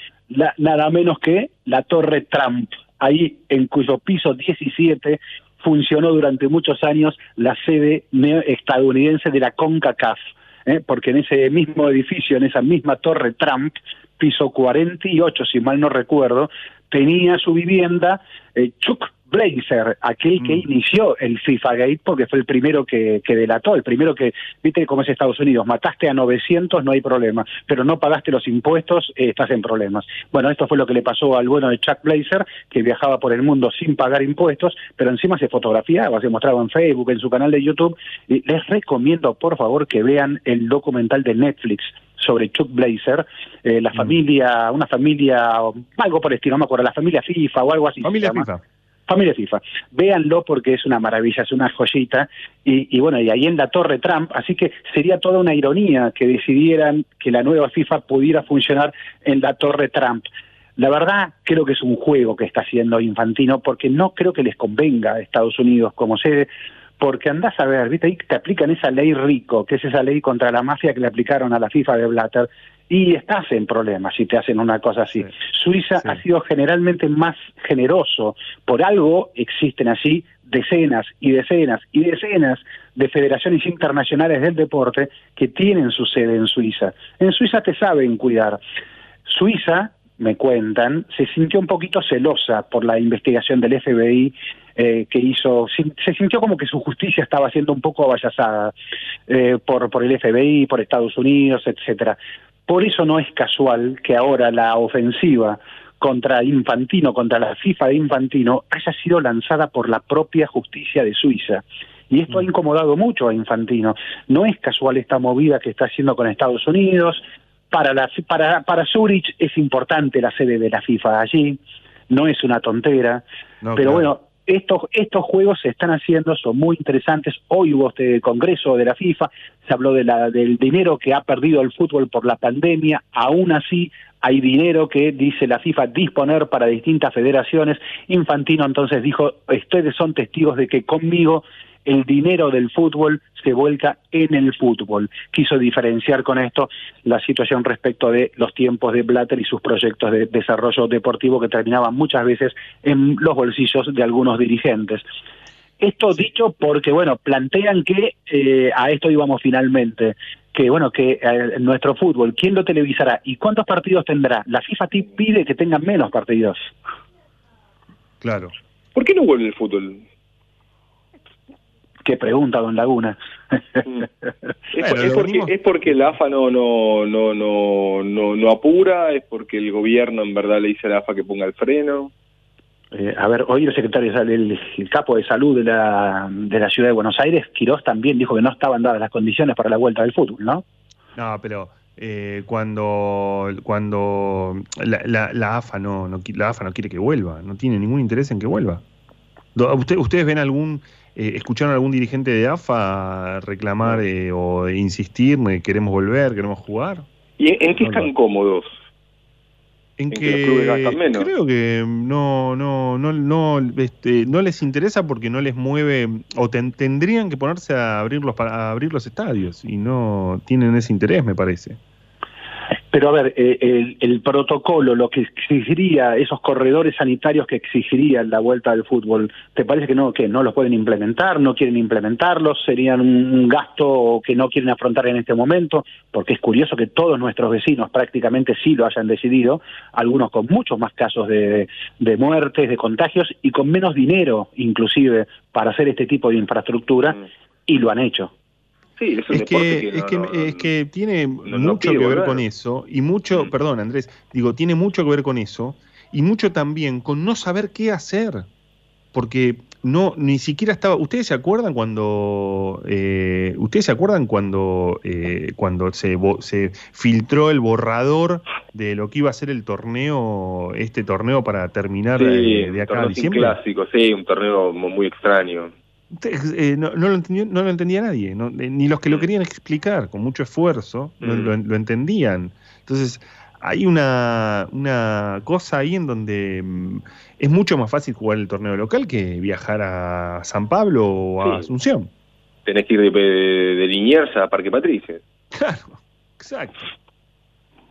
nada menos que la Torre Trump, ahí en cuyo piso 17 funcionó durante muchos años la sede estadounidense de la CONCACAF, ¿eh? porque en ese mismo edificio, en esa misma Torre Trump, piso 48, si mal no recuerdo, tenía su vivienda eh, Blazer, aquel que mm. inició el FIFA Gate, porque fue el primero que, que, delató, el primero que, viste cómo es Estados Unidos, mataste a 900, no hay problema, pero no pagaste los impuestos, eh, estás en problemas. Bueno, esto fue lo que le pasó al bueno de Chuck Blazer, que viajaba por el mundo sin pagar impuestos, pero encima se fotografiaba, se mostraba en Facebook, en su canal de YouTube, y les recomiendo, por favor, que vean el documental de Netflix, sobre Chuck Blazer, eh, la mm. familia, una familia, algo por el estilo, no me acuerdo, la familia FIFA o algo así. Familia FIFA. Familia FIFA. Véanlo porque es una maravilla, es una joyita. Y, bueno, y ahí en la Torre Trump, así que sería toda una ironía que decidieran que la nueva FIFA pudiera funcionar en la Torre Trump. La verdad, creo que es un juego que está haciendo Infantino porque no creo que les convenga a Estados Unidos como sede, porque andás a ver, ¿viste? Ahí te aplican esa ley rico, que es esa ley contra la mafia que le aplicaron a la FIFA de Blatter, y estás en problemas si te hacen una cosa así. Suiza ha sido generalmente más generoso, por algo existen así decenas y decenas y decenas de federaciones internacionales del deporte que tienen su sede en Suiza. En Suiza te saben cuidar. Suiza, me cuentan, se sintió un poquito celosa por la investigación del FBI eh, que hizo, se sintió como que su justicia estaba siendo un poco avallazada eh, por, por el FBI, por Estados Unidos, etcétera. Por eso no es casual que ahora la ofensiva contra Infantino, contra la FIFA de Infantino, haya sido lanzada por la propia justicia de Suiza. Y esto ha mm. incomodado mucho a Infantino. No es casual esta movida que está haciendo con Estados Unidos. Para, la, para, para Zurich es importante la sede de la FIFA allí. No es una tontera. pero bueno, estos, estos juegos se están haciendo, son muy interesantes. Hoy hubo este congreso de la FIFA, se habló de la, del dinero que ha perdido el fútbol por la pandemia, aún así hay dinero que dice la FIFA disponer para distintas federaciones. Infantino entonces dijo, ustedes son testigos de que conmigo el dinero del fútbol se vuelca en el fútbol. Quiso diferenciar con esto la situación respecto de los tiempos de Blatter y sus proyectos de desarrollo deportivo que terminaban muchas veces en los bolsillos de algunos dirigentes. Esto dicho porque, bueno, plantean que eh, a esto íbamos finalmente, que, bueno, que eh, nuestro fútbol, ¿quién lo televisará y cuántos partidos tendrá? La FIFA pide que tengan menos partidos. Claro. ¿Por qué no vuelve el fútbol? Qué pregunta, don Laguna. ¿Es, por- es porque, ¿Es porque la AFA no, no, no, no, no, no apura? ¿Es porque el gobierno en verdad le dice a la AFA que ponga el freno? Eh, a ver, hoy el secretario, el, el capo de salud de la, de la ciudad de Buenos Aires, Quirós, también dijo que no estaban dadas las condiciones para la vuelta del fútbol, ¿no? No, pero eh, cuando cuando la, la, la AFA no, no qui- la AFA no quiere que vuelva, no tiene ningún interés en que vuelva. Do- ¿Usted, ¿Ustedes ven algún, eh, escucharon algún dirigente de AFA reclamar eh, o insistir, queremos volver, queremos jugar? ¿Y en, en qué están cómodos? En que los clubes gastan menos. creo que no no no no este, no les interesa porque no les mueve o ten- tendrían que ponerse a abrir los a abrir los estadios y no tienen ese interés me parece Pero a ver, eh, el, el protocolo, lo que exigiría, esos corredores sanitarios que exigirían la vuelta del fútbol, ¿te parece que no, que no los pueden implementar, no quieren implementarlos, serían un, gasto que no quieren afrontar en este momento? Porque es curioso que todos nuestros vecinos prácticamente sí lo hayan decidido, algunos con muchos más casos de, de muertes, de contagios y con menos dinero inclusive para hacer este tipo de infraestructura y lo han hecho. Sí, es un es que, que, es no- que, no- es que tiene mucho que ver con eso y mucho, perdón Andrés, digo, tiene mucho que ver con eso y mucho también con no saber qué hacer, porque no ni siquiera estaba. ¿Ustedes se acuerdan cuando eh, ustedes se acuerdan cuando eh, cuando se se filtró el borrador de lo que iba a ser el torneo, este torneo para terminar Sí, eh, de acá a diciembre? clásico, sí, un torneo mu- muy extraño. Eh, no, no lo entendió- no lo entendía nadie, no- eh, ni los que lo querían explicar con mucho esfuerzo Mm. lo, lo entendían. Entonces, hay una, una cosa ahí en donde mm, es mucho más fácil jugar el torneo local que viajar a San Pablo o a Sí. Asunción. Tenés que ir de, de, de Liniers a Parque Patricio. Claro, exacto.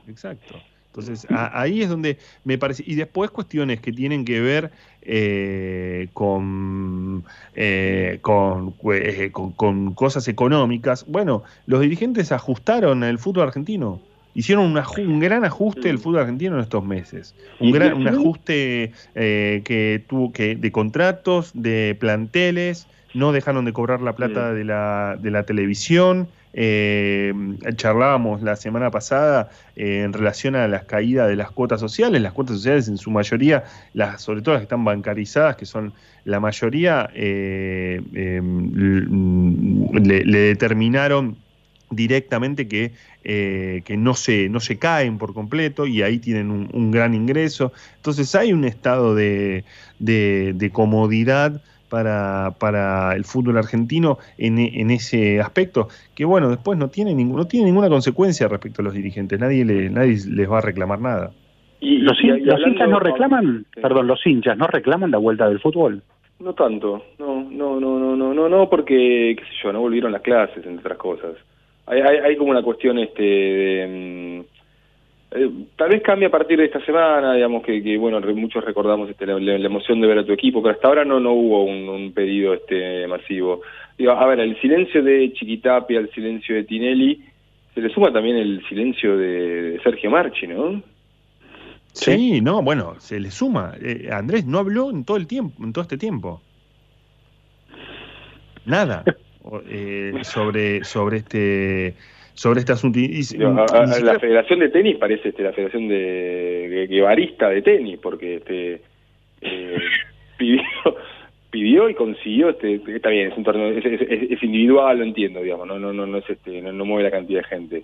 Exacto. Entonces, a- ahí es donde me parece. Y después cuestiones que tienen que ver eh, con, eh, con, eh, con- con cosas económicas. Bueno, los dirigentes ajustaron el fútbol argentino. Hicieron un, un gran ajuste del fútbol argentino en estos meses. Un, ¿Y gran, un ajuste eh, que tuvo que de contratos, de planteles, no dejaron de cobrar la plata de, la, de la televisión. Eh, charlábamos la semana pasada eh, en relación a las caídas de las cuotas sociales. Las cuotas sociales en su mayoría, las, sobre todo las que están bancarizadas, que son la mayoría, eh, l- le, determinaron directamente que, que no, se, no se caen por completo y ahí tienen un, gran ingreso. Entonces hay un estado de- de comodidad para, para el fútbol argentino en, en ese aspecto, que bueno, después no tiene, ningún, no tiene ninguna consecuencia respecto a los dirigentes, nadie, le, nadie les va a reclamar nada. Y, ¿Los, y- hin- y los hablando- hinchas no reclaman? Perdón, los hinchas no reclaman la vuelta del fútbol. No tanto, no, no, no, no, no, no, no, porque, qué sé yo, no volvieron las clases, entre otras cosas. Hay, hay, hay como una cuestión este de... eh, tal vez cambie a partir de esta semana, digamos que, que, bueno, re- muchos recordamos este, la, la- la emoción de ver a tu equipo, pero hasta ahora no no hubo un, un pedido este masivo. Digo, a ver, el silencio de Chiquitapia, el silencio de Tinelli, se le suma también el silencio de, de Sergio Marchi, ¿no? Sí, no, bueno, se le suma. Eh, Andrés no habló en todo el tiempo, en todo este tiempo. Nada *laughs* eh, sobre sobre este sobre este asunto. Y- a- a- la Federación de Tenis parece este, la Federación de, de Guevarista de Tenis, porque este eh, *laughs* pidió pidió y consiguió este está bien es un torneo es, es- es- es individual lo entiendo digamos no no no no es este no, no mueve la cantidad de gente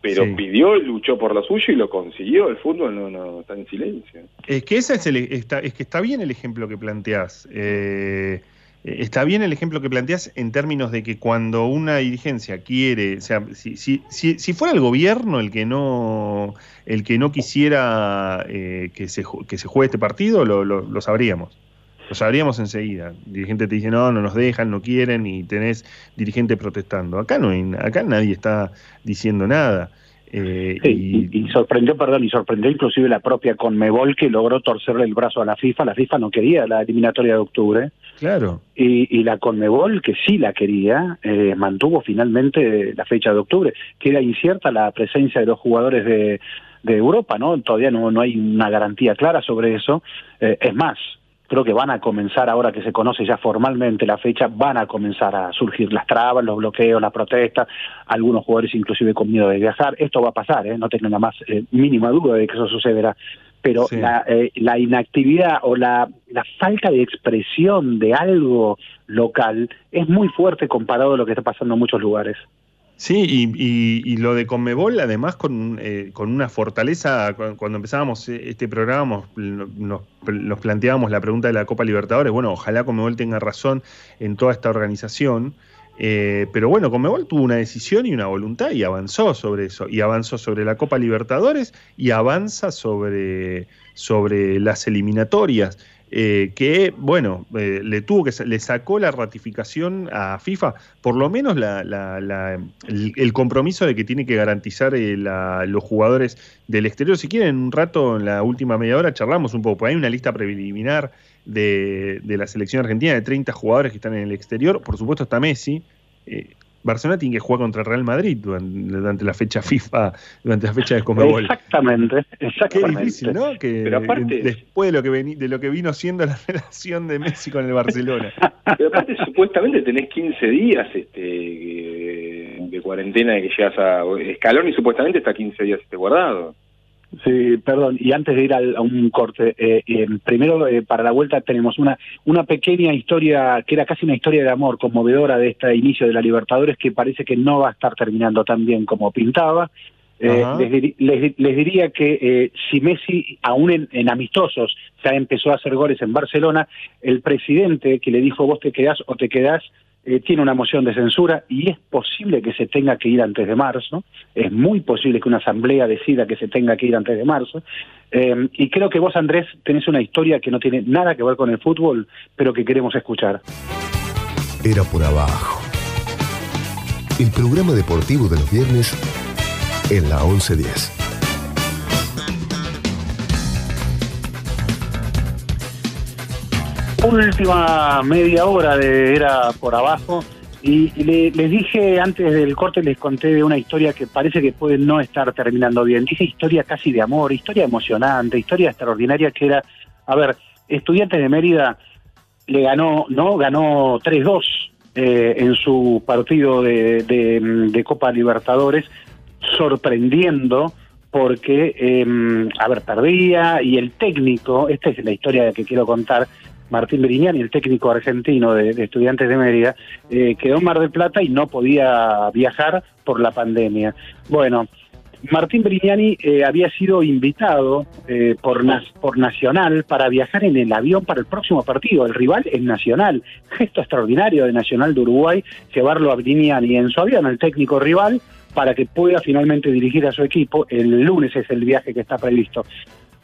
pero Sí. pidió luchó por lo suyo y lo consiguió el fútbol no no está en silencio Es que ese es el está, es que está bien el ejemplo que planteás. Eh, está bien el ejemplo que planteas en términos de que cuando una dirigencia quiere, o sea, si, si, si, si fuera el gobierno el que no, el que no quisiera eh, que, se, que se juegue este partido, lo, lo, lo sabríamos. Lo sabríamos enseguida. El dirigente te dice, no, no nos dejan, no quieren, y tenés dirigente protestando. Acá no hay, acá nadie está diciendo nada. Eh, sí, y, y, sorprendió, perdón, y sorprendió inclusive la propia Conmebol que logró torcerle el brazo a la FIFA. La FIFA no quería la eliminatoria de octubre. Claro. Y, y la Conmebol, que sí la quería, eh, mantuvo finalmente la fecha de octubre. Queda incierta la presencia de los jugadores de, Europa, ¿no? Todavía no, no hay una garantía clara sobre eso. Eh, es más, creo que van a comenzar, ahora que se conoce ya formalmente la fecha, van a comenzar a surgir las trabas, los bloqueos, las protestas, algunos jugadores inclusive con miedo de viajar. Esto va a pasar, ¿eh? no tengo la más eh, mínima duda de que eso sucederá. Pero sí. la, eh, la, inactividad o la, la, falta de expresión de algo local es muy fuerte comparado a lo que está pasando en muchos lugares. Sí, y, y, y, lo de Conmebol, además, con, eh, con una fortaleza, cuando empezábamos este programa, nos, nos, planteábamos la pregunta de la Copa Libertadores. Bueno, ojalá Conmebol tenga razón en toda esta organización. Eh, pero bueno, Conmebol tuvo una decisión y una voluntad y avanzó sobre eso. Y avanzó sobre la Copa Libertadores y avanza sobre, sobre las eliminatorias. Eh, que, bueno, eh, le tuvo que le sacó la ratificación a FIFA, por lo menos la, la, la, el, compromiso de que tiene que garantizar eh, los jugadores del exterior. Si quieren, un rato, en la última media hora, charlamos un poco, hay una lista preliminar de, de, la selección argentina de 30 jugadores que están en el exterior. Por supuesto está Messi. Barcelona tiene que jugar contra el Real Madrid durante, durante, la fecha FIFA, durante la fecha de Comebol. Exactamente, exactamente. Qué difícil, ¿no? Que Pero aparte, después de lo que de lo que vino siendo la *laughs* relación de Messi con el Barcelona. *laughs* Pero aparte supuestamente tenés 15 días este de cuarentena de que llegas a Escalón y supuestamente está 15 días este guardado. Sí, perdón, y antes de ir al, a un corte, eh, eh, primero eh, para la vuelta tenemos una, una pequeña historia, que era casi una historia de amor conmovedora de este inicio de la Libertadores, que parece que no va a estar terminando tan bien como pintaba. Les, les, les, diría que si Messi, aún en, en, amistosos, ya empezó a hacer goles en Barcelona, el presidente que le dijo vos te quedás o te quedás, eh, tiene una moción de censura y es posible que se tenga que ir antes de marzo, es muy posible que una asamblea decida que se tenga que ir antes de marzo, eh, y creo que vos, Andrés, tenés una historia que no tiene nada que ver con el fútbol, pero que queremos escuchar. Era por abajo. El programa deportivo de los viernes en la 1110. Última media hora de Era por Abajo y, le, les dije antes del corte, les conté de una historia que parece que puede no estar terminando bien. Dije historia casi de amor, historia emocionante, historia extraordinaria que era, a ver, Estudiantes de Mérida le ganó, ¿no? Ganó 3-2 eh, en su partido de, de, de, Copa Libertadores, sorprendiendo porque, eh, a ver, perdía y el técnico, esta es la historia que quiero contar, Martín Berignani, el técnico argentino de, Estudiantes de Mérida, eh, quedó en Mar del Plata y no podía viajar por la pandemia. Bueno, Martín Berignani eh, había sido invitado eh, por, por Nacional para viajar en el avión para el próximo partido. El rival es Nacional. Gesto extraordinario de Nacional de Uruguay, llevarlo a Berignani en su avión, el técnico rival, para que pueda finalmente dirigir a su equipo. El lunes es el viaje que está previsto.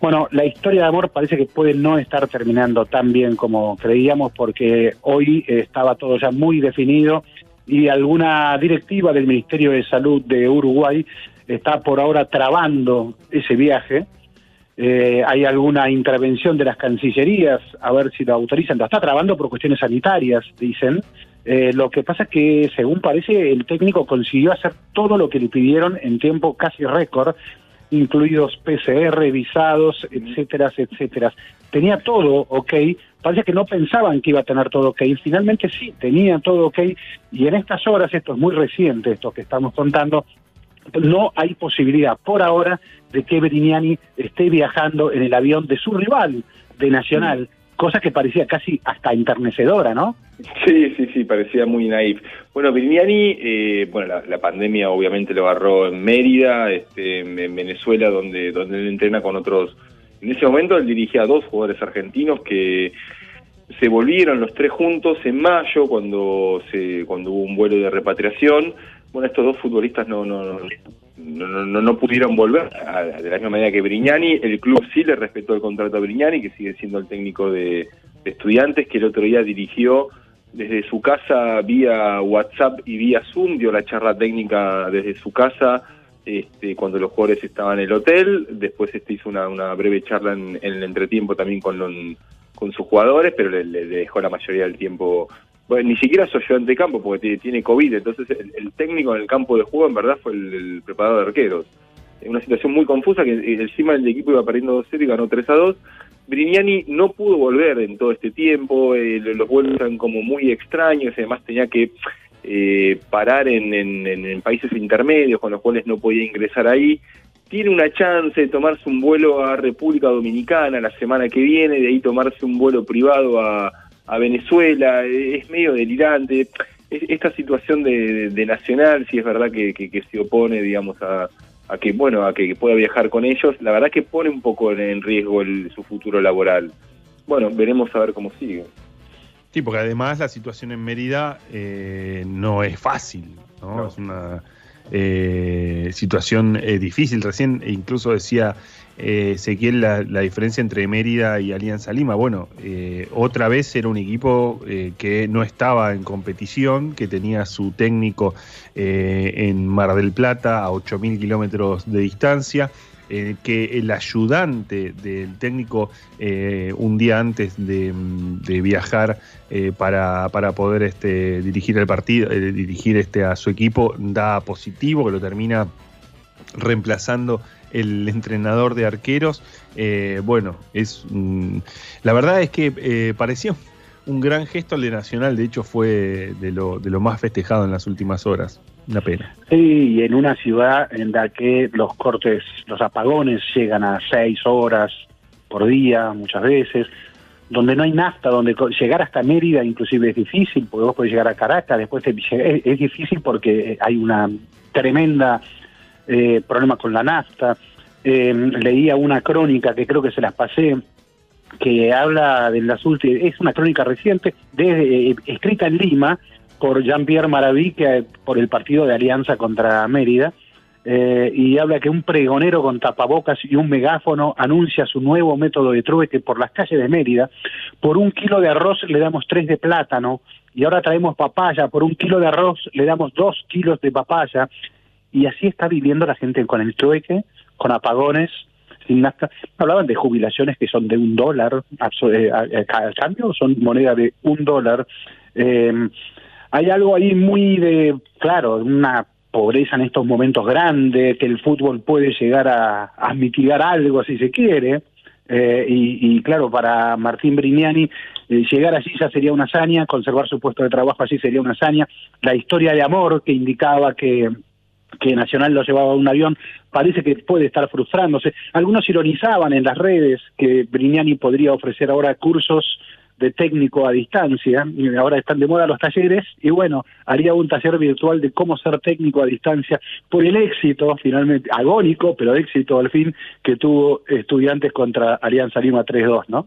Bueno, la historia de amor parece que puede no estar terminando tan bien como creíamos porque hoy estaba todo ya muy definido y alguna directiva del Ministerio de Salud de Uruguay está por ahora trabando ese viaje. Eh, hay alguna intervención de las cancillerías, a ver si lo autorizan. Lo está trabando por cuestiones sanitarias, dicen. Eh, lo que pasa es que, según parece, el técnico consiguió hacer todo lo que le pidieron en tiempo casi récord incluidos PCR, visados, etcétera, etcétera. Tenía todo ok, parece que no pensaban que iba a tener todo ok, finalmente sí, tenía todo ok, y en estas horas, esto es muy reciente, esto que estamos contando, no hay posibilidad por ahora de que Berignani esté viajando en el avión de su rival de Nacional, cosa que parecía casi hasta enternecedora, ¿no? Sí, sí, sí, parecía muy naif. Bueno, Vignani, eh, bueno, la, la, pandemia obviamente lo agarró en Mérida, este, en Venezuela, donde, donde él entrena con otros. En ese momento él dirigía a dos jugadores argentinos que se volvieron los tres juntos en mayo cuando se cuando hubo un vuelo de repatriación. Bueno, estos dos futbolistas no no no, no, no pudieron volver de la misma manera que Brignani. El club sí le respetó el contrato a Brignani, que sigue siendo el técnico de, estudiantes, que el otro día dirigió desde su casa vía WhatsApp y vía Zoom, dio la charla técnica desde su casa este, cuando los jugadores estaban en el hotel, después este hizo una, breve charla en, en el entretiempo también con, con sus jugadores, pero le, dejó la mayoría del tiempo, ni siquiera soy yo ante campo porque tiene COVID, entonces el, técnico en el campo de juego en verdad fue el, el preparador de arqueros. Una situación muy confusa que encima el equipo iba perdiendo 2-0 y ganó 3-2. Brignani no pudo volver en todo este tiempo, eh, los vuelos eran como muy extraños, además tenía que eh, parar en, en, en, países intermedios con los cuales no podía ingresar ahí. Tiene una chance de tomarse un vuelo a República Dominicana la semana que viene, de ahí tomarse un vuelo privado a, a Venezuela, es medio delirante. Esta situación de, Nacional, si es verdad que, que, que se opone, digamos, a, a que bueno a que pueda viajar con ellos la verdad que pone un poco en riesgo el, su futuro laboral bueno veremos a ver cómo sigue sí porque además la situación en Mérida eh, no es fácil ¿no? no. es una eh, situación eh, difícil recién incluso decía eh, la, diferencia entre Mérida y Alianza Lima. Bueno, eh, otra vez era un equipo eh, que no estaba en competición, que tenía su técnico eh, en Mar del Plata a 8.000 kilómetros de distancia. Que el ayudante del técnico un día antes de, viajar para, para, poder este, dirigir el partido, dirigir este, a su equipo, da positivo, que lo termina reemplazando el entrenador de arqueros. Eh, bueno, es mm, la verdad es que eh, parecía un gran gesto al de Nacional, de hecho fue de lo, de lo más festejado en las últimas horas. Una pena. Sí, y en una ciudad en la que los cortes, los apagones llegan a seis horas por día muchas veces, donde no hay nafta, donde llegar hasta Mérida inclusive es difícil, porque vos podés llegar a Caracas, después es, es difícil porque hay una tremenda eh, problema con la nafta. Eh, leía una crónica que creo que se las pasé, que habla de las últimas, es una crónica reciente, eh, escrita en Lima por Jean-Pierre Maraví, que, por el partido de Alianza contra Mérida, eh, y habla que un pregonero con tapabocas y un megáfono anuncia su nuevo método de trueque por las calles de Mérida. Por un kilo de arroz le damos tres de plátano y ahora traemos papaya. Por un kilo de arroz le damos dos kilos de papaya y así está viviendo la gente con el trueque, con apagones, sin nafta. Hablaban de jubilaciones que son de un dólar eh, al cambio, son moneda de un dólar. Eh, hay algo ahí muy de, claro, una pobreza en estos momentos grande, que el fútbol puede llegar a, mitigar algo si se quiere. Eh, y, y, claro, para Martín Brignani, eh, llegar allí ya sería una hazaña, conservar su puesto de trabajo allí sería una hazaña. La historia de amor que indicaba que que Nacional lo llevaba a un avión, parece que puede estar frustrándose. Algunos ironizaban en las redes que Brignani podría ofrecer ahora cursos de técnico a distancia, y ahora están de moda los talleres, y bueno, haría un taller virtual de cómo ser técnico a distancia por el éxito, finalmente, agónico, pero éxito al fin, que tuvo estudiantes contra Alianza Lima 3-2, ¿no?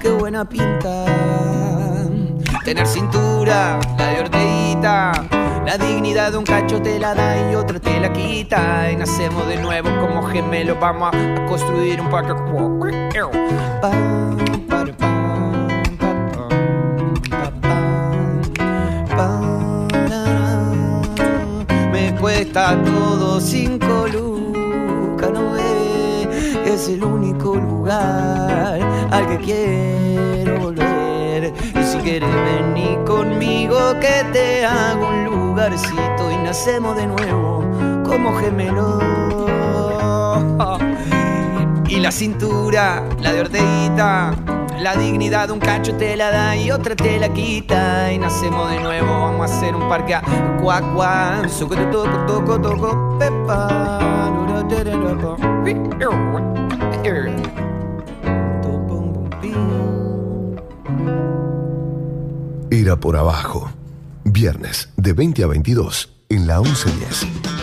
Qué buena pinta. Tener cintura, la de orteguita. La dignidad de un cacho te la da y otra te la quita. Y nacemos de nuevo como gemelos. Vamos a, construir un parque. Me cuesta todo cinco ve. Es el único lugar al que quiero volver. Y si quieres venir conmigo, que te hago un lugarcito y nacemos de nuevo como gemelos. Y la cintura, la de orteguita, la dignidad de un cacho te la da y otra te la quita. Y nacemos de nuevo, vamos a hacer un parque a cuac cuac, soco toco, toco, toco, pepa. Era por abajo. Viernes de 20 a 22 en la 1110.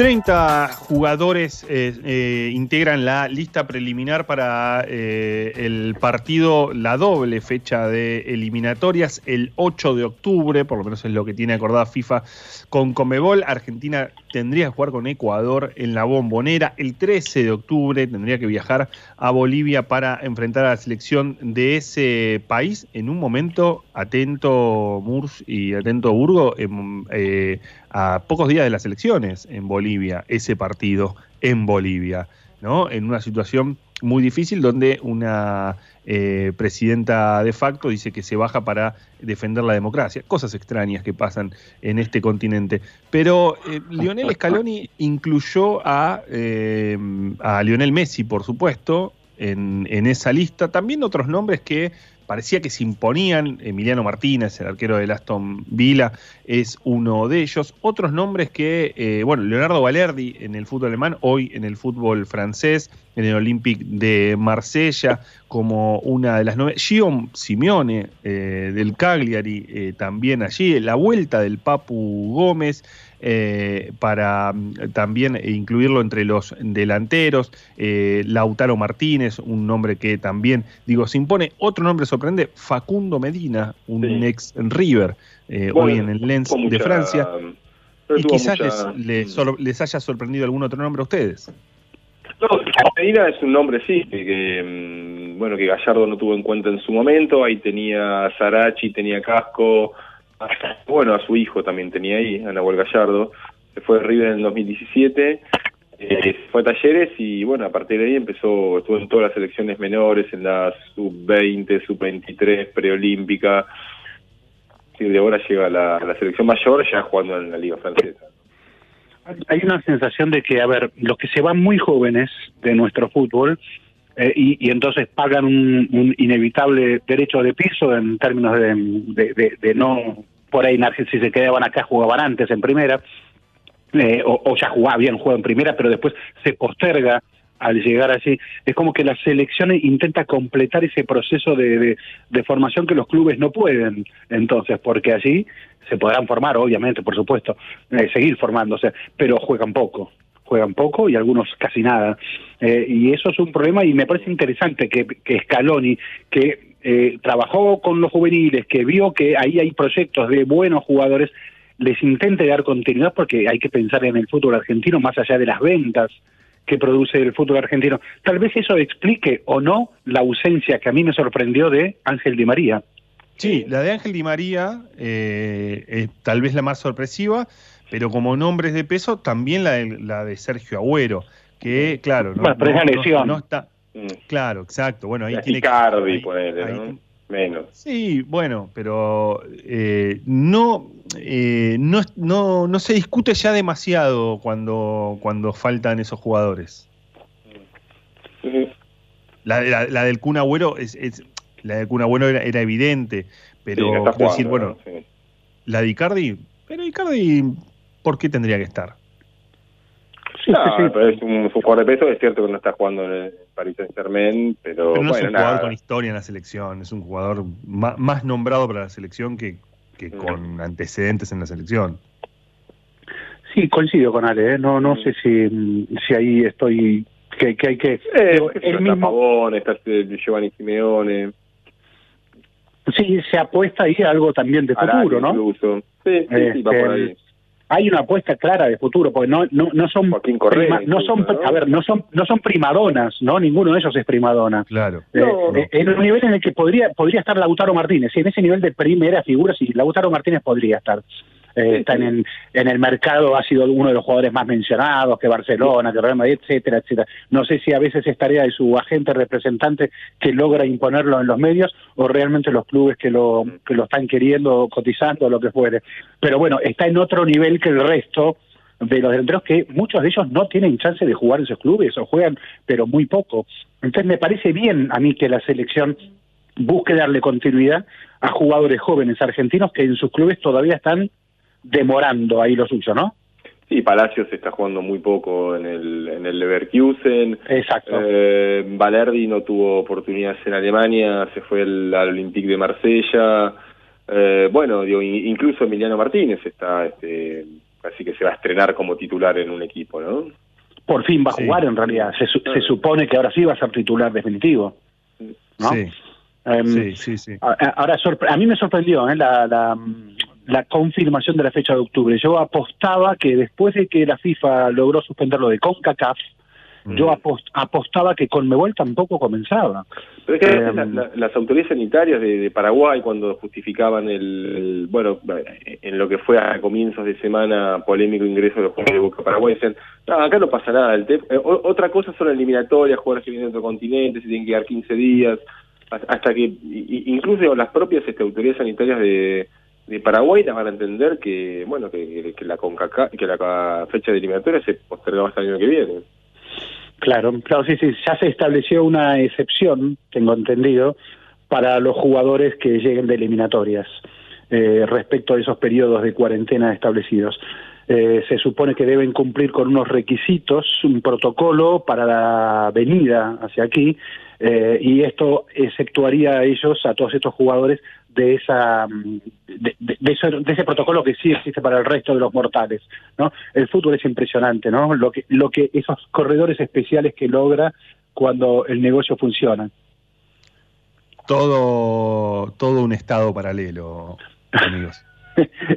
Treinta jugadores eh, eh, integran la lista preliminar para eh, el partido, la doble fecha de eliminatorias, el 8 de octubre, por lo menos es lo que tiene acordada FIFA con Comebol. Argentina tendría que jugar con Ecuador en la bombonera. El 13 de octubre tendría que viajar a Bolivia para enfrentar a la selección de ese país en un momento atento Murs y atento Burgo. Eh, a pocos días de las elecciones en Bolivia, ese partido en Bolivia, ¿no? En una situación muy difícil donde una eh, presidenta de facto dice que se baja para defender la democracia. Cosas extrañas que pasan en este continente. Pero eh, Lionel Scaloni incluyó a, a Lionel Messi, por supuesto, en, en esa lista. También otros nombres que parecía que se imponían. Emiliano Martínez, el arquero del Aston Villa, es uno de ellos. Otros nombres que, eh, bueno, Leonardo Valerdi en el fútbol alemán, hoy en el fútbol francés, en el Olympique de Marsella, como una de las nueve. Guillaume Simeone eh, del Cagliari, eh, también allí. La vuelta del Papu Gómez. Eh, para mm, también incluirlo entre los delanteros. Eh, Lautaro Martínez, un nombre que también, digo, se impone. Otro nombre sorprende, Facundo Medina, un ex River, eh, Bueno, hoy en el Lens de mucha- Francia. pero Y quizás mucha- les, les sor- les haya sorprendido algún otro nombre a ustedes. No, Medina es un nombre, sí, que, que, mm, bueno, que Gallardo no tuvo en cuenta en su momento. Ahí tenía Sarachi, tenía Casco. *laughs* Bueno, a su hijo también tenía ahí, a Nahuel Gallardo. Se fue de River en el 2017. eh, fue a Talleres y bueno, a partir de ahí empezó, estuvo en todas las selecciones menores, en la sub-20, sub-23, preolímpica. Y de ahora llega a la, la selección mayor ya jugando en la liga francesa. hay una sensación de que, a ver, los que se van muy jóvenes de nuestro fútbol eh, y, y entonces pagan un, inevitable derecho de piso en términos de- de no, por ahí si se quedaban acá jugaban antes en primera, eh, o, ya jugaba bien, juega en primera, pero después se posterga al llegar allí. Es como que la selección intenta completar ese proceso de, de, de formación que los clubes no pueden, entonces, porque allí se podrán formar, obviamente, por supuesto, eh, seguir formándose, pero juegan poco juegan poco y algunos casi nada. Eh, y eso es un problema y me parece interesante que, que Scaloni, que eh, trabajó con los juveniles, que vio que ahí hay proyectos de buenos jugadores, les intente dar continuidad porque hay que pensar en el fútbol argentino más allá de las ventas que produce el fútbol argentino. Tal vez eso explique o no la ausencia que a mí me sorprendió de Ángel Di María. Sí, la de Ángel Di María eh, es tal vez la más sorpresiva, pero como nombres de peso, también la de, la de Sergio Agüero, que claro, no, Bueno, está, Claro, exacto. Bueno, ahí La tiene Icardi, ahí- ponele, ahí- ¿no? Menos. Sí, bueno, pero eh, no, eh, no, no, no se discute ya demasiado cuando, cuando faltan esos jugadores. La, la- la del Kun Agüero es, es- la del Kun Agüero era, era evidente, pero Sí, no quiero decir, jugando, bueno, ¿no? Sí. la de Icardi, pero Icardi, ¿por qué tendría que estar? No, pero es un, es un jugador de peso, es cierto que no está jugando en el Paris Saint Germain, pero, Pero no es bueno, un jugador nada. con historia en la selección, es un jugador más nombrado para la selección que, Mm. que con antecedentes en la selección. Sí, coincido con Ale, ¿eh? no no sé si, si ahí estoy, que, que hay que... Eh, digo, el está mismo, Pavón, está este Giovanni Simeone, sí, se apuesta ahí a algo también de futuro, ¿no? incluso. Sí, sí, sí, va Este, por ahí. Hay una apuesta clara de futuro, porque no no, no son Correa prima- no son a ver, no son no son primadonas, ¿no? Ninguno de ellos es primadona. Claro. Eh, eh, en un nivel en el que podría podría estar Lautaro Martínez, sí, en ese nivel de primera figura sí, Lautaro Martínez podría estar. Eh, está en el, en el mercado, ha sido uno de los jugadores más mencionados, que Barcelona, que Real Madrid, etcétera, etcétera. No sé si a veces es tarea de su agente representante que logra imponerlo en los medios o realmente los clubes que lo, que lo están queriendo, cotizando, lo que fuere. Pero bueno, está en otro nivel que el resto de los delanteros que muchos de ellos no tienen chance de jugar en esos clubes o juegan pero muy poco. Entonces me parece bien a mí que la selección busque darle continuidad a jugadores jóvenes argentinos que en sus clubes todavía están demorando ahí lo suyo, ¿no? Sí, Palacios está jugando muy poco en el, en el Leverkusen. Exacto. Eh, Valerdi no tuvo oportunidades en Alemania, se fue al, al Olympique de Marsella. Eh, bueno, digo, in- incluso Emiliano Martínez está, este, así que se va a estrenar como titular en un equipo, ¿no? Por fin va a jugar en realidad. Se, su- se supone que ahora sí va a ser titular definitivo. ¿no? Sí. Em, Sí, sí, sí. Ahora, a mí me sorprendió ¿eh? la, la, la confirmación de la fecha de octubre. Yo apostaba que después de que la FIFA logró suspenderlo de CONCACAF, yo apos- apostaba que Conmebol tampoco comenzaba. Pero es que la- la- las autoridades sanitarias de, de Paraguay, cuando justificaban el, el- bueno, en lo que fue a comienzos de semana polémico ingreso de los jugadores de Boca Paraguay, decían, no, acá no pasa nada. El te- eh, o- otra cosa son eliminatorias, jugadores que vienen de otro continente, se tienen que dar 15 días, hasta- que incluso las propias este, autoridades sanitarias de, de Paraguay la van a entender que, bueno, que, que la CONCACAF, que la fecha de eliminatoria se postergaba hasta el año que viene. Claro, claro, sí, sí. Ya se estableció una excepción, tengo entendido, para los jugadores que lleguen de eliminatorias eh, respecto a esos periodos de cuarentena establecidos. Eh, se supone que deben cumplir con unos requisitos, un protocolo para la venida hacia aquí, eh, y esto exceptuaría a ellos, a todos estos jugadores, de esa mm, de, de- de ese, de ese protocolo que sí existe para el resto de los mortales no el fútbol es impresionante no lo que lo que esos corredores especiales que logra cuando el negocio funciona Todo, todo un estado paralelo, *laughs* amigos.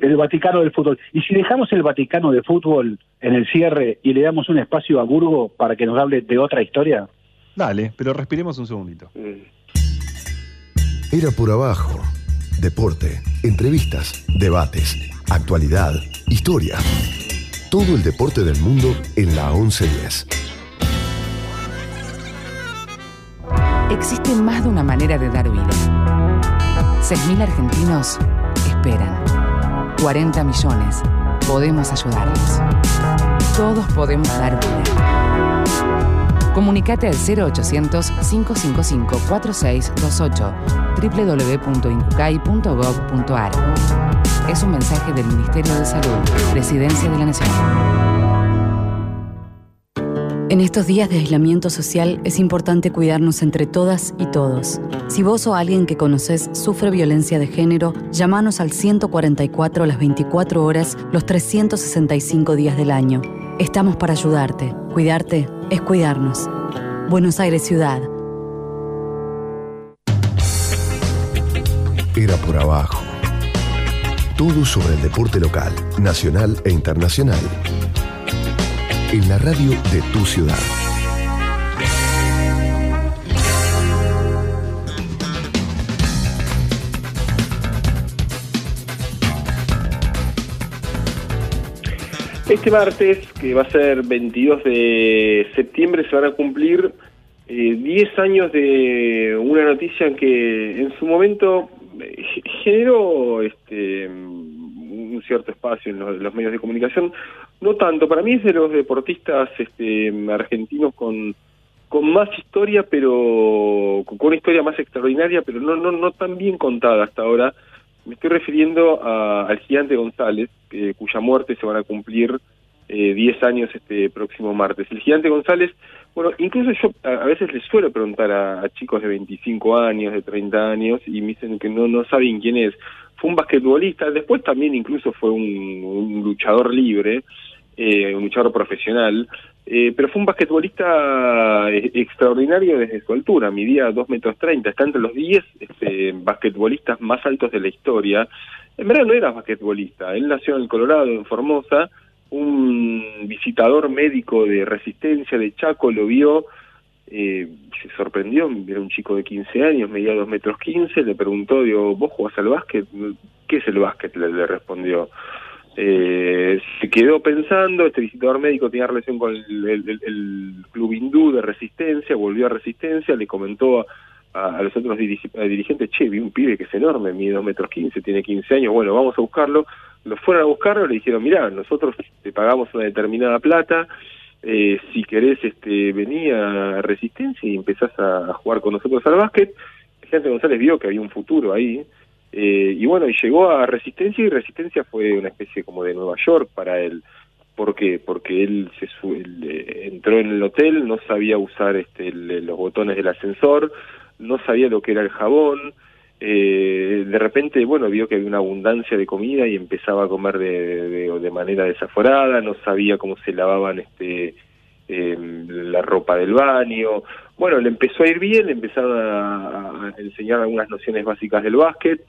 el Vaticano del fútbol y si dejamos el Vaticano de fútbol en el cierre y le damos un espacio a Burgo para que nos hable de otra historia Dale, pero respiremos un segundito. Era por abajo. Deporte, entrevistas, debates, actualidad, historia. Todo el deporte del mundo en la 1110. Existe más de una manera de dar vida. 6.000 argentinos esperan. 40 millones. Podemos ayudarlos. Todos podemos dar vida. Comunicate al 0800-555-4628 www.incucay.gov.ar Es un mensaje del Ministerio de Salud, Presidencia de la Nación. En estos días de aislamiento social es importante cuidarnos entre todas y todos. Si vos o alguien que conoces sufre violencia de género, llámanos al 144 las 24 horas, los 365 días del año. Estamos para ayudarte. Cuidarte es cuidarnos. Buenos Aires Ciudad. Era por abajo. Todo sobre el deporte local, nacional e internacional. En la radio de tu ciudad. Este martes, que va a ser 22 de septiembre, se van a cumplir eh, 10 años de una noticia que en su momento eh, generó este un cierto espacio en los, los medios de comunicación, no tanto, para mí es de los deportistas este, argentinos con con más historia, pero con una historia más extraordinaria, pero no no no tan bien contada hasta ahora. Me estoy refiriendo a- al gigante González, eh, cuya muerte se van a cumplir eh, 10 años este próximo martes. El gigante González, bueno, incluso yo a, veces les suelo preguntar a, chicos de 25 años, de 30 años, y me dicen que no, no saben quién es. Fue un basquetbolista, después también incluso fue un luchador libre, eh, un luchador profesional, eh, pero fue un basquetbolista eh, extraordinario desde su altura, midía 2 metros 30, está entre los 10 este, basquetbolistas más altos de la historia. En verdad no era basquetbolista, él nació en Colorado, en Formosa, un visitador médico de resistencia de Chaco lo vio, eh, se sorprendió, era un chico de 15 años, medía 2 metros 15, le preguntó, digo, ¿vos jugás al básquet? ¿Qué es el básquet? Le respondió. Eh, se quedó pensando, este visitador médico tenía relación con el, el- club hindú de resistencia, volvió a resistencia, le comentó a, los otros dirigentes, che, vi un pibe que es enorme, mide 2 metros 15, tiene 15 años, bueno, vamos a buscarlo. Lo fueron a buscarlo, le dijeron, mirá, nosotros te pagamos una determinada plata, eh, si querés este, venir a Resistencia y empezás a, a jugar con nosotros al básquet. Gente González vio que había un futuro ahí, eh, y bueno, y llegó a Resistencia y Resistencia fue una especie como de Nueva York para él. ¿Por qué? Porque él, se eh, entró en el hotel, no sabía usar este, los botones del ascensor, no sabía lo que era el jabón, eh, de repente, bueno, vio que había una abundancia de comida y empezaba a comer de, de, de manera desaforada, no sabía cómo se lavaban este eh, la ropa del baño. Bueno, le empezó a ir bien, le empezaron a enseñar algunas nociones básicas del básquet.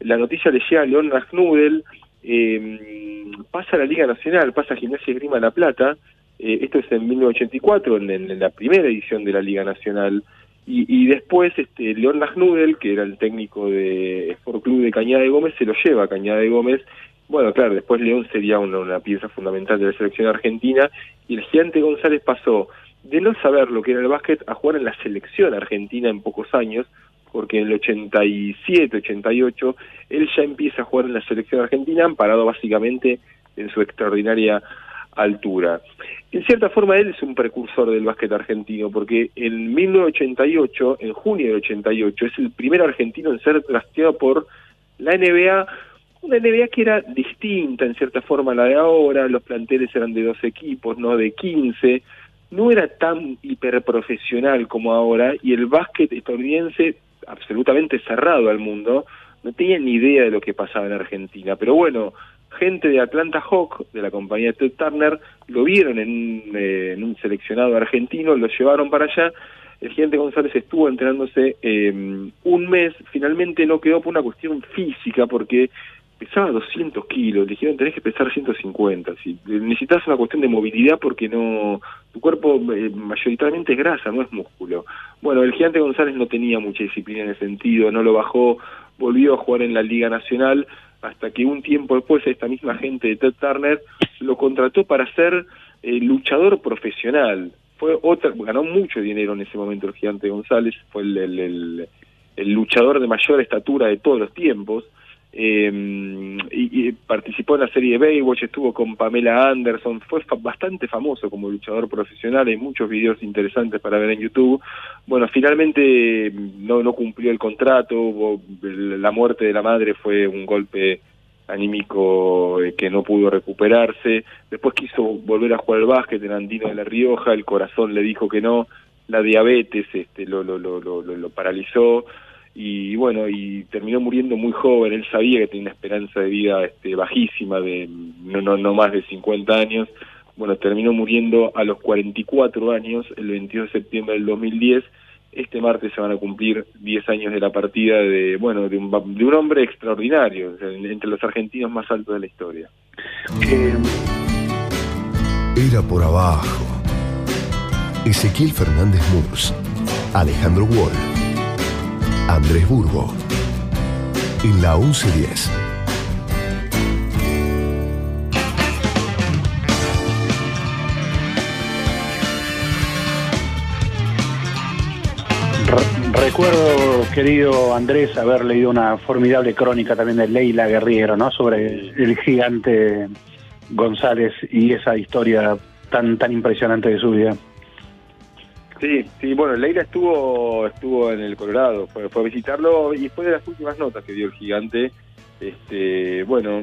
La noticia le llega a León Rasnudel, eh, pasa a la Liga Nacional, pasa a Gimnasia y Grima La Plata, eh, esto es en 1984, en, en la primera edición de la Liga Nacional, y, y después este León Rasnudel, que era el técnico de Sport Club de Cañada de Gómez, se lo lleva a Cañada de Gómez. Bueno, claro, después León sería una pieza fundamental de la selección argentina, y el gigante González pasó de no saber lo que era el básquet a jugar en la selección argentina en pocos años, porque en el 87, 88, él ya empieza a jugar en la selección argentina, amparado básicamente en su extraordinaria altura. En cierta forma él es un precursor del básquet argentino, porque en 1988, en junio del 88, es el primer argentino en ser trasteado por la NBA, una NBA que era distinta en cierta forma a la de ahora, los planteles eran de dos equipos, no de 15, no era tan hiperprofesional como ahora, y el básquet estadounidense, absolutamente cerrado al mundo, no tenía ni idea de lo que pasaba en Argentina. Pero bueno, gente de Atlanta Hawk, de la compañía Ted Turner, lo vieron en eh, en un seleccionado argentino, lo llevaron para allá. El gigante González estuvo entrenándose eh, un mes, finalmente no quedó por una cuestión física, porque pesaba 200 kilos, le dijeron tenés que pesar 150, si necesitas una cuestión de movilidad porque no, tu cuerpo eh, mayoritariamente es grasa, no es músculo. Bueno, el gigante González no tenía mucha disciplina en ese sentido, no lo bajó, volvió a jugar en la Liga Nacional, hasta que un tiempo después esta misma gente de Ted Turner lo contrató para ser eh, luchador profesional. Fue otra, ganó mucho dinero en ese momento el gigante González, fue el, luchador de mayor estatura de todos los tiempos. Eh, y, participó en la serie Baywatch, estuvo con Pamela Anderson, fue fa- bastante famoso como luchador profesional, hay muchos videos interesantes para ver en YouTube. Bueno, finalmente mm, no, no cumplió el contrato, la muerte de la madre fue un golpe anímico eh, que no pudo recuperarse, después quiso volver a jugar al básquet en Andino de la Rioja, el corazón le dijo que no, la diabetes este, lo, lo, lo, lo- lo paralizó y bueno, y terminó muriendo muy joven, él sabía que tenía una esperanza de vida este, bajísima, de no, no, no más de 50 años, bueno, terminó muriendo a los 44 años, el 22 de septiembre del 2010, este martes se van a cumplir 10 años de la partida de, bueno, de un, de un hombre extraordinario, entre los argentinos más altos de la historia. Era por abajo. Ezequiel Fernández Murs, Alejandro Wall, Andrés Burgo. En la 1110. Recuerdo, querido Andrés, haber leído una formidable crónica también de Leila Guerriero, ¿no? Sobre el gigante González y esa historia tan tan impresionante de su vida. Sí, sí, bueno, Leila estuvo estuvo en el Colorado, fue, a visitarlo y después de las últimas notas que dio el gigante, este, bueno,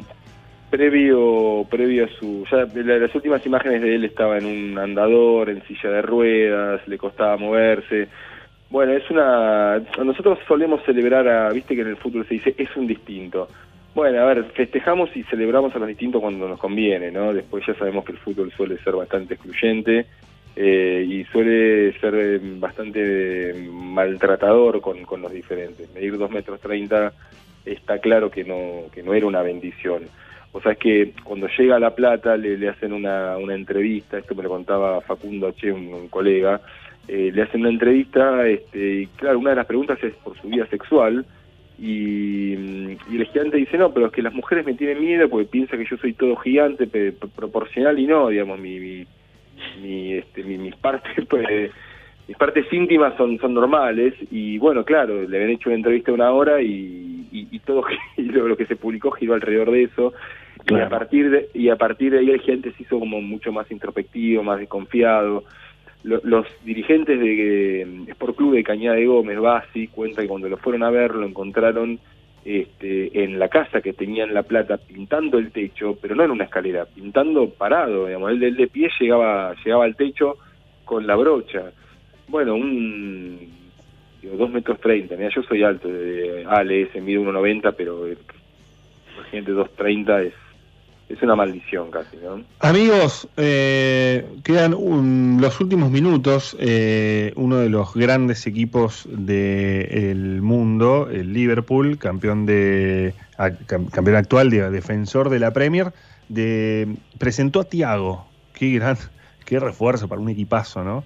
previo previo a su ya de la- las últimas imágenes de él estaba en un andador, en silla de ruedas, le costaba moverse. Bueno, es una nosotros solemos celebrar a, viste que en el fútbol se dice es un distinto. Bueno, a ver, festejamos y celebramos a los distintos cuando nos conviene, ¿no? Después ya sabemos que el fútbol suele ser bastante excluyente eh, y suele ser eh, bastante eh, maltratador con, con los diferentes. Medir 2 metros 30 está claro que no, que no era una bendición. O sea, es que cuando llega a La Plata le, le hacen una, una entrevista, esto me lo contaba Facundo Che, un, colega, eh, le hacen una entrevista este, y claro, una de las preguntas es por su vida sexual y, y el gigante dice, no, pero es que las mujeres me tienen miedo porque piensa que yo soy todo gigante, proporcional y no, digamos, mi, mi, mi, este, mi- mis partes *laughs* pues, mis partes íntimas son, son normales y bueno, claro, le habían hecho una entrevista de una hora y, y, y todo *laughs* y lo, lo que se publicó giró alrededor de eso y a partir de y a partir de ahí el gigante se hizo como mucho más introspectivo, más desconfiado. Lo- los dirigentes de eh, Sport Club de Cañada de Gómez, Basi, cuenta que cuando lo fueron a ver lo encontraron este, en la casa que tenía en La Plata pintando el techo, pero no en una escalera, pintando parado, digamos, él, él de pie llegaba, llegaba al techo con la brocha. Bueno, un digo, 2 metros 30, mira, yo soy alto, de ALS, mido 1,90, pero el gente 2,30 es, es una maldición casi, ¿no? Amigos, eh, quedan un- los últimos minutos. eh, uno de los grandes equipos del mundo, el Liverpool, campeón de campeón actual, de, defensor de la Premier, de, presentó a Thiago. Qué gran, qué refuerzo para un equipazo, ¿no?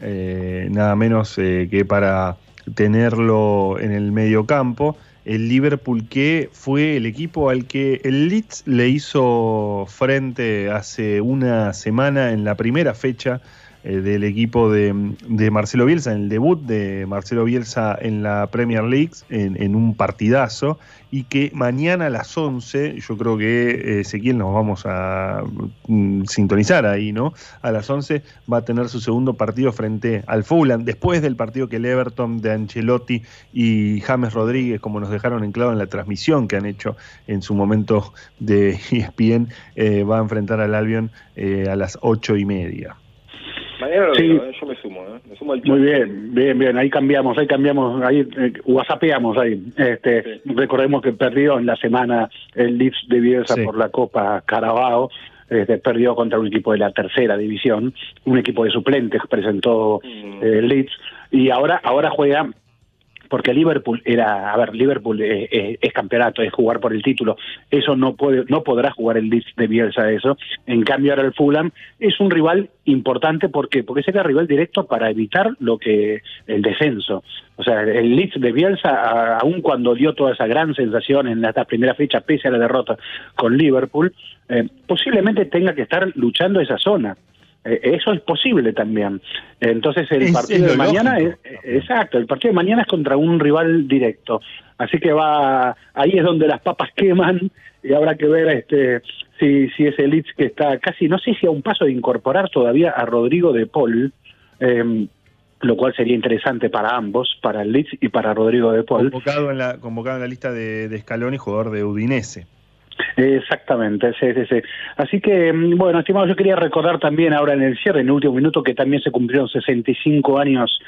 Eh, nada menos eh, que para tenerlo en el medio campo. El Liverpool que fue el equipo al que el Leeds le hizo frente hace una semana en la primera fecha eh, del equipo de, de Marcelo Bielsa, en el debut de Marcelo Bielsa en la Premier League, en, un partidazo, y que mañana a las 11, yo creo que eh, Ezequiel nos vamos a mm, sintonizar ahí, ¿no? A las 11 va a tener su segundo partido frente al Fulham, después del partido que el Everton de Ancelotti y James Rodríguez, como nos dejaron en claro en la transmisión que han hecho en su momento de *laughs* ESPN, eh, va a enfrentar al Albion eh, a las ocho y media. Mañana lo Sí. veo, ¿eh? yo me sumo, ¿eh? me sumo al Muy bien, bien, bien, ahí cambiamos, ahí cambiamos, ahí eh, whatsappeamos ahí. Este, Recordemos que perdió en la semana el Leeds de Bielsa Sí. por la Copa Carabao, este, perdió contra un equipo de la tercera división, un equipo de suplentes presentó eh, el Leeds, y ahora, ahora juega porque Liverpool era, a ver, Liverpool es, es- es campeonato, es jugar por el título, eso no puede, no podrá jugar el Leeds de Bielsa eso. En cambio ahora el Fulham es un rival importante porque porque será rival directo para evitar lo que el descenso. O sea, el Leeds de Bielsa, aun cuando dio toda esa gran sensación en esta primera fecha, pese a la derrota con Liverpool, eh, posiblemente tenga que estar luchando esa zona. Eh, eso es posible también. Entonces el Es- partido es de mañana es, eh, exacto, el partido de mañana es contra un rival directo. Así que va ahí es donde las papas queman y habrá que ver este si si ese Leeds que está casi no sé si a un paso de incorporar todavía a Rodrigo de Paul eh, lo cual sería interesante para ambos, para el Leeds y para Rodrigo de Paul. Convocado en la, convocado en la lista de, de Scaloni, jugador de Udinese. Exactamente, sí, sí, sí. Así que, mm, bueno, estimado, yo quería recordar también ahora en el cierre, en el último minuto, que también se cumplieron 65 años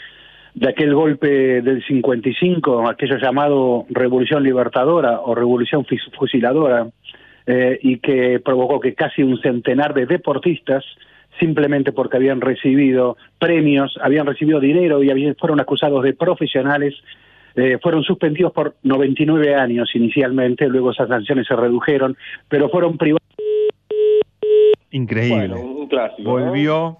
de aquel golpe del 55, aquello llamado Revolución Libertadora o Revolución Fusiladora, eh, y que provocó que casi un centenar de deportistas, simplemente porque habían recibido premios, habían recibido dinero y fueron acusados de profesionales, eh, fueron suspendidos por 99 años inicialmente, luego esas sanciones se redujeron, pero fueron privados. Increíble. Bueno, un clásico. ¿no? Volvió,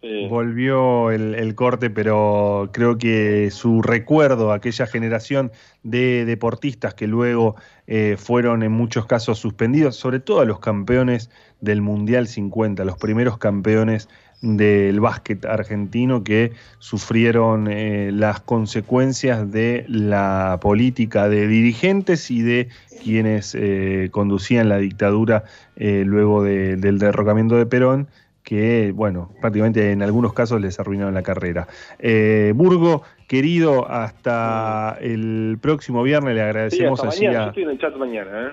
Sí. volvió el, el corte, pero creo que su recuerdo a aquella generación de deportistas que luego eh, fueron en muchos casos suspendidos, sobre todo a los campeones del Mundial 50, los primeros campeones del básquet argentino que sufrieron eh, las consecuencias de la política de dirigentes y de quienes eh, conducían la dictadura eh, luego de- del derrocamiento de Perón que, bueno, prácticamente en algunos casos les arruinaron la carrera. Eh, Burgo, querido, hasta el próximo viernes le Sí, agradecemos hasta allí mañana. Yo a... estoy en el chat mañana, ¿eh?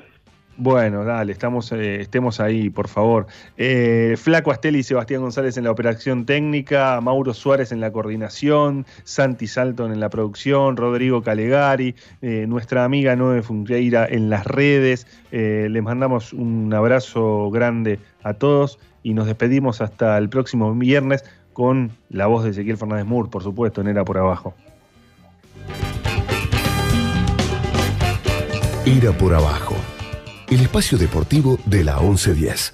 Bueno, dale, estamos, eh, estemos ahí, por favor. Eh, Flaco Asteli y Sebastián González en la operación técnica, Mauro Suárez en la coordinación, Santi Salton en la producción, Rodrigo Calegari, eh, nuestra amiga Noe Funqueira en las redes. Les mandamos un abrazo grande a todos y nos despedimos hasta el próximo viernes con la voz de Ezequiel Fernández Mur, por supuesto, en Era por Abajo. Era por abajo. El espacio deportivo de la 1110.